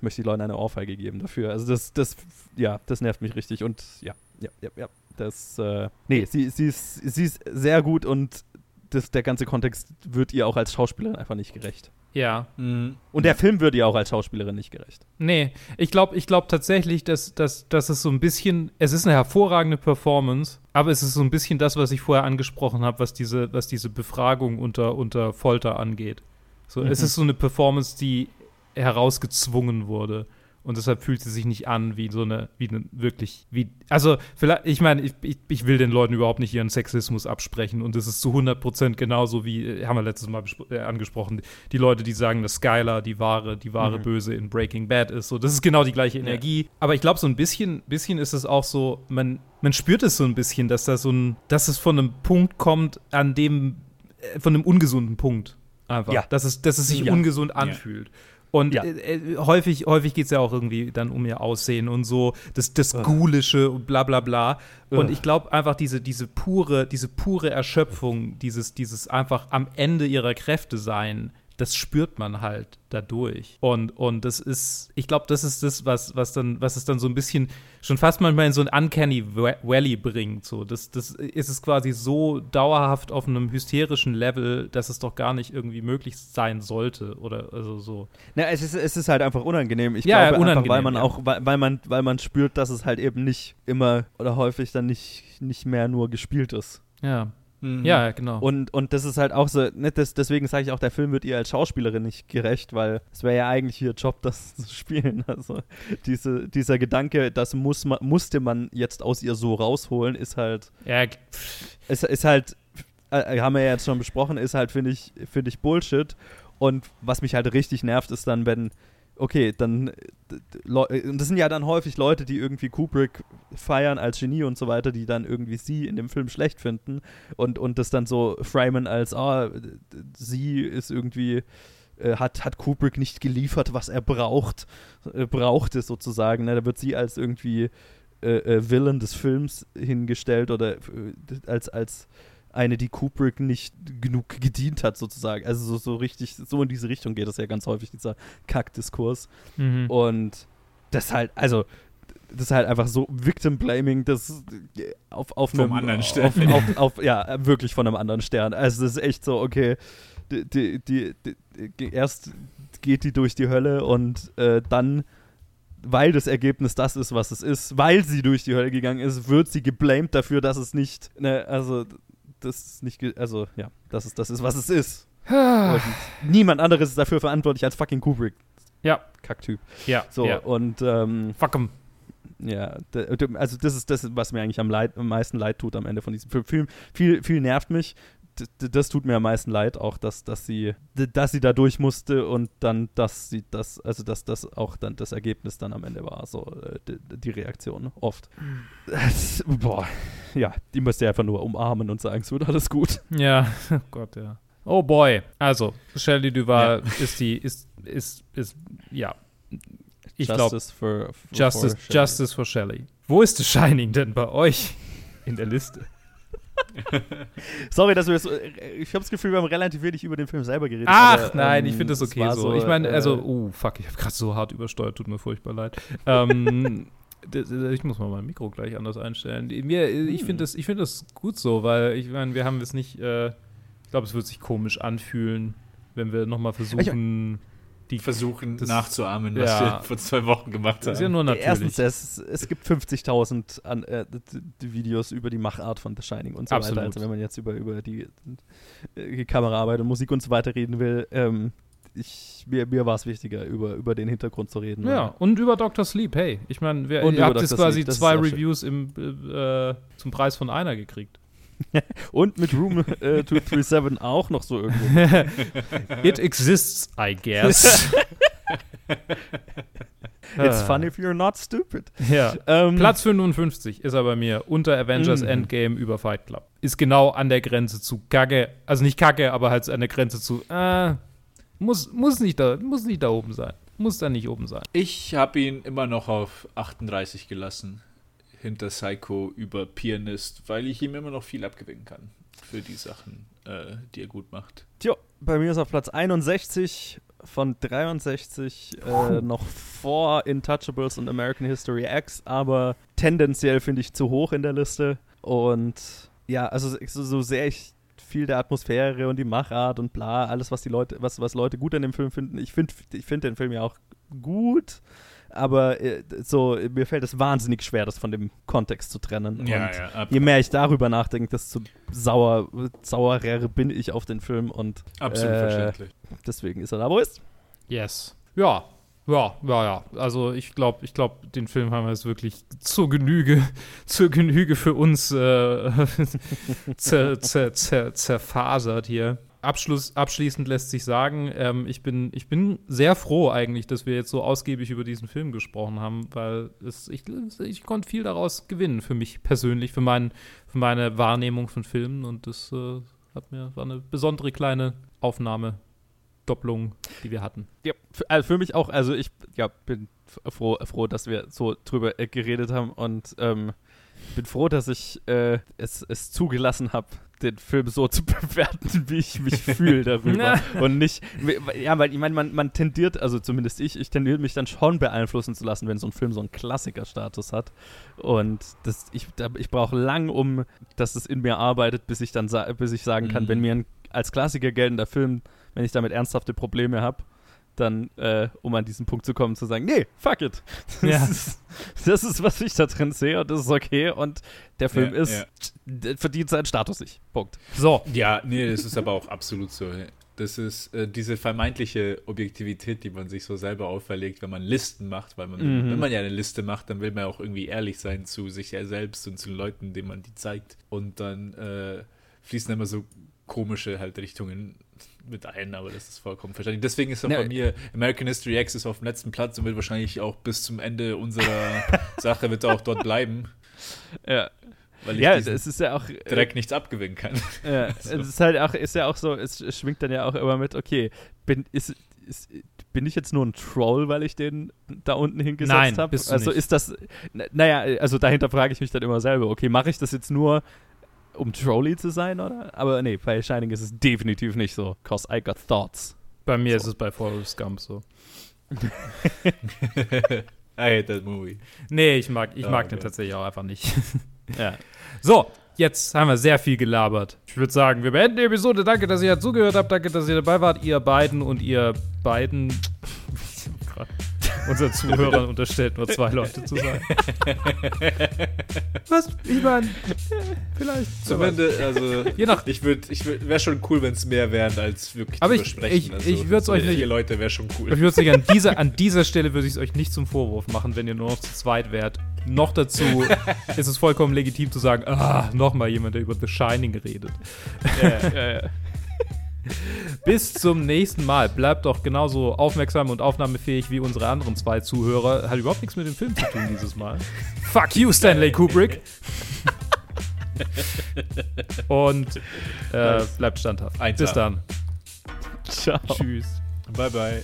möchte ich Leuten eine Ohrfeige geben dafür. Also das, das, ja, das nervt mich richtig und ja, ja, ja, ja. Das, äh, nee, sie, sie, ist, sie ist sehr gut und das, der ganze Kontext wird ihr auch als Schauspielerin einfach nicht gerecht. Ja. Mhm. Und der Film wird ihr auch als Schauspielerin nicht gerecht. Nee, ich glaube ich glaub tatsächlich, dass, dass, dass es so ein bisschen, es ist eine hervorragende Performance, aber es ist so ein bisschen das, was ich vorher angesprochen habe, was diese, was diese Befragung unter, unter Folter angeht. So, Es Mhm. ist so eine Performance, die herausgezwungen wurde. Und deshalb fühlt sie sich nicht an wie so eine, wie eine wirklich, wie, also vielleicht, ich meine, ich, ich, ich will den Leuten überhaupt nicht ihren Sexismus absprechen und es ist zu 100% genauso wie, äh, haben wir letztes Mal äh, angesprochen, die Leute, die sagen, dass Skylar die wahre, die wahre Mhm. Böse in Breaking Bad ist, so, das ist genau die gleiche Energie. Aber ich glaube, so ein bisschen, bisschen ist es auch so, man, man spürt es so ein bisschen, dass da so ein, dass es von einem Punkt kommt, an dem, äh, von einem ungesunden Punkt einfach. Ja. Dass es, dass es sich Ja. ungesund anfühlt. Und Ja. äh, äh, häufig, häufig geht es ja auch irgendwie dann um ihr Aussehen und so, das, das Ugh. Gulische und bla bla bla. Und Ugh. ich glaube einfach, diese, diese pure, diese pure Erschöpfung, dieses, dieses einfach am Ende ihrer Kräfte sein, das spürt man halt dadurch. Und, und das ist, ich glaube, das ist das, was, was dann, was es dann so ein bisschen schon fast manchmal in so ein Uncanny Va- Valley bringt. So, das, das ist es quasi so dauerhaft auf einem hysterischen Level, dass es doch gar nicht irgendwie möglich sein sollte. Oder also so. Na, es ist, es ist halt einfach unangenehm. Ich Ja, glaube einfach, weil unangenehm, man ja. auch, weil, weil man, weil man spürt, dass es halt eben nicht immer oder häufig dann nicht, nicht mehr nur gespielt ist. Ja. Mhm. Ja, genau. Und, und das ist halt auch so, ne, das, deswegen sage ich auch, der Film wird ihr als Schauspielerin nicht gerecht, weil es wäre ja eigentlich ihr Job, das zu spielen. Also diese, dieser Gedanke, das muss man, musste man jetzt aus ihr so rausholen, ist halt, ja, ist, ist halt, äh, haben wir ja jetzt schon besprochen, ist halt, finde ich, finde ich Bullshit. Und was mich halt richtig nervt, ist dann, wenn, okay, dann, äh, äh, und das sind ja dann häufig Leute, die irgendwie Kubrick feiern als Genie und so weiter, die dann irgendwie sie in dem Film schlecht finden und, und das dann so framen als, ah, d- sie ist irgendwie, äh, hat, hat Kubrick nicht geliefert, was er braucht, äh, brauchte sozusagen. Ne? Da wird sie als irgendwie äh, Villain des Films hingestellt oder als, als eine, die Kubrick nicht genug gedient hat, sozusagen. Also so, so richtig, so in diese Richtung geht das ja ganz häufig, dieser Kackdiskurs. mhm. Und das halt, also, das ist halt einfach so Victim Blaming, das auf, auf Vom einem anderen Stern. Auf, auf, auf, ja, wirklich von einem anderen Stern. Also, das ist echt so, okay, die, die, die, die, erst geht die durch die Hölle und äh, dann, weil das Ergebnis das ist, was es ist, weil sie durch die Hölle gegangen ist, wird sie geblamed dafür, dass es nicht, ne, also, das ist nicht, also, ja, dass es das ist, was es ist. Und niemand anderes ist dafür verantwortlich als fucking Kubrick. Ja. Kacktyp. ja, So, ja. und ähm, Fuck 'em. ja, also das ist das, was mir eigentlich am, leid, am meisten leid tut am Ende von diesem Film. Viel, viel nervt mich. Das tut mir am meisten leid, auch dass, dass sie, dass sie da durch musste und dann, dass sie das, also dass das auch dann das Ergebnis dann am Ende war, so äh, die, die Reaktion oft. Boah, ja, die müsste einfach nur umarmen und sagen, es wird alles gut. Ja, oh Gott, ja. Oh boy. Also, Shelley Duval ist die, ist, ist, ist, ja. Ich glaube, Justice for, for Justice, for Shelley. Justice for Shelley. Wo ist The Shining denn bei euch in der Liste? Sorry, dass wir so, äh, ich habe das Gefühl, wir haben relativ wenig über den Film selber geredet. Ach aber, nein, ähm, ich finde das okay war so. Ich meine, äh, also, oh fuck, ich habe gerade so hart übersteuert, tut mir furchtbar leid. ähm, ich muss mal mein Mikro gleich anders einstellen. Mir, ich Hm. finde das, ich finde das gut so, weil ich meine, wir haben es nicht. Äh, ich glaube, es wird sich komisch anfühlen, wenn wir noch mal versuchen, die Versuchen Das- nachzuahmen, was Ja. wir vor zwei Wochen gemacht Das ist ja haben. nur natürlich. Erstens, es, es gibt 50.000 an, äh, Videos über die Machart von The Shining und so Absolut. weiter. Also wenn man jetzt über, über die, äh, die Kameraarbeit und Musik und so weiter reden will, ähm, ich, mir, mir war es wichtiger, über, über den Hintergrund zu reden. Ja, und über Dr. Sleep, hey. Ich meine, ihr habt jetzt quasi zwei. Reviews im, äh, zum Preis von einer gekriegt. Und mit Room äh, 237 auch noch so irgendwo. It exists, I guess. It's Ah. fun if you're not stupid. Ja. Ähm, Platz 55 ist er bei mir unter Avengers Mhm. Endgame über Fight Club. Ist genau an der Grenze zu Kacke. Also nicht Kacke, aber halt an der Grenze zu, äh, muss, muss, nicht da, muss nicht da oben sein. Muss da nicht oben sein. Ich habe ihn immer noch auf 38 gelassen. Hinter Psycho über Pianist, weil ich ihm immer noch viel abgewinnen kann. Für die Sachen, äh, die er gut macht. Tja, bei mir ist auf Platz 61 von 63 äh, noch vor Intouchables und American History X, aber tendenziell finde ich zu hoch in der Liste. Und ja, also so, so sehr ich viel der Atmosphäre und die Machart und bla, alles, was die Leute, was, was Leute gut an dem Film finden. Ich finde ich find den Film ja auch gut, aber äh, so, mir fällt es wahnsinnig schwer, das von dem Kontext zu trennen. und ab, je mehr ich darüber nachdenke, desto sauer, sauerer bin ich auf den Film und absolut äh, verständlich. deswegen ist er da, wo er ist. Yes. Ja. Ja, ja, ja. Also ich glaube, ich glaube, den Film haben wir jetzt wirklich zur Genüge, zur Genüge für uns äh, zer, zer, zer, zerfasert hier. Abschluss, abschließend lässt sich sagen, ähm, ich, bin, ich bin sehr froh eigentlich, dass wir jetzt so ausgiebig über diesen Film gesprochen haben, weil es, ich, ich konnte viel daraus gewinnen für mich persönlich, für, mein, für meine Wahrnehmung von Filmen und das äh, hat mir, war eine besondere kleine Aufnahme. Doppelung, die wir hatten. Ja, für, also für mich auch, also ich ja, bin froh, froh, dass wir so drüber äh, geredet haben und ähm, bin froh, dass ich äh, es, es zugelassen habe, den Film so zu bewerten, wie ich mich fühle darüber. und nicht, ja, weil ich meine, man, man tendiert, also zumindest ich, ich tendiere mich dann schon beeinflussen zu lassen, wenn so ein Film so einen Klassikerstatus hat. Und das, ich, ich brauche lang, um dass es in mir arbeitet, bis ich dann bis ich sagen kann, Mhm. wenn mir ein als Klassiker geltender Film, wenn ich damit ernsthafte Probleme habe, dann, äh, um an diesen Punkt zu kommen, zu sagen, nee, fuck it. Das, Ja. ist, das ist, was ich da drin sehe und das ist okay und der Film Ja, ist, ja. verdient seinen Status nicht. Punkt. So, Ja, nee, das ist aber auch absolut so. Das ist äh, diese vermeintliche Objektivität, die man sich so selber auferlegt, wenn man Listen macht, weil man, Mhm. wenn man ja eine Liste macht, dann will man auch irgendwie ehrlich sein zu sich ja selbst und zu den Leuten, denen man die zeigt. Und dann äh, fließen immer so komische halt Richtungen mit ein, aber das ist vollkommen verständlich. Deswegen ist auch Ja. bei mir American History X ist auf dem letzten Platz und wird wahrscheinlich auch bis zum Ende unserer Sache wird auch dort bleiben, Ja, weil ich ja es ist ja auch. äh, direkt nichts abgewinnen kann. Ja, es ist halt auch, ist ja auch so, es schwingt dann ja auch immer mit, okay, bin, ist, ist, bin ich jetzt nur ein Troll, weil ich den da unten hingesetzt habe? Also nicht. ist das, na- naja, also dahinter frage ich mich dann immer selber, okay, mache ich das jetzt nur, um Trolly zu sein, oder? Aber nee, bei Shining ist es definitiv nicht so, cause I got thoughts. bei mir So. ist es bei Forrest Gump so. I hate that movie. Nee, ich mag, ich Oh, mag den okay. tatsächlich auch einfach nicht. Ja. So, jetzt haben wir sehr viel gelabert. Ich würde sagen, wir beenden die Episode. Danke, dass ihr zugehört habt. Danke, dass ihr dabei wart. Ihr beiden und ihr beiden. Unseren Zuhörern unterstellt nur zwei Leute zu sein. Was? Ich meine, vielleicht. Zumindest, also Je nach. ich würde, ich würd, wäre schon cool, wenn es mehr wären als wirklich Aber zu ich- besprechen. ich- also, ich würd's so euch nicht- Vier Leute wäre schon cool. Ich würde sagen, an dieser, an dieser Stelle würde ich es euch nicht zum Vorwurf machen, wenn ihr nur noch zu zweit wärt. Noch dazu ist es vollkommen legitim zu sagen, ah, nochmal jemand, der über The Shining redet. ja, ja, ja. Bis zum nächsten Mal. Bleibt doch genauso aufmerksam und aufnahmefähig wie unsere anderen zwei Zuhörer. Hat überhaupt nichts mit dem Film zu tun dieses Mal. Fuck you, Stanley Kubrick. und äh, bleibt standhaft. 1A. Bis dann. Ciao. Tschüss. Bye bye.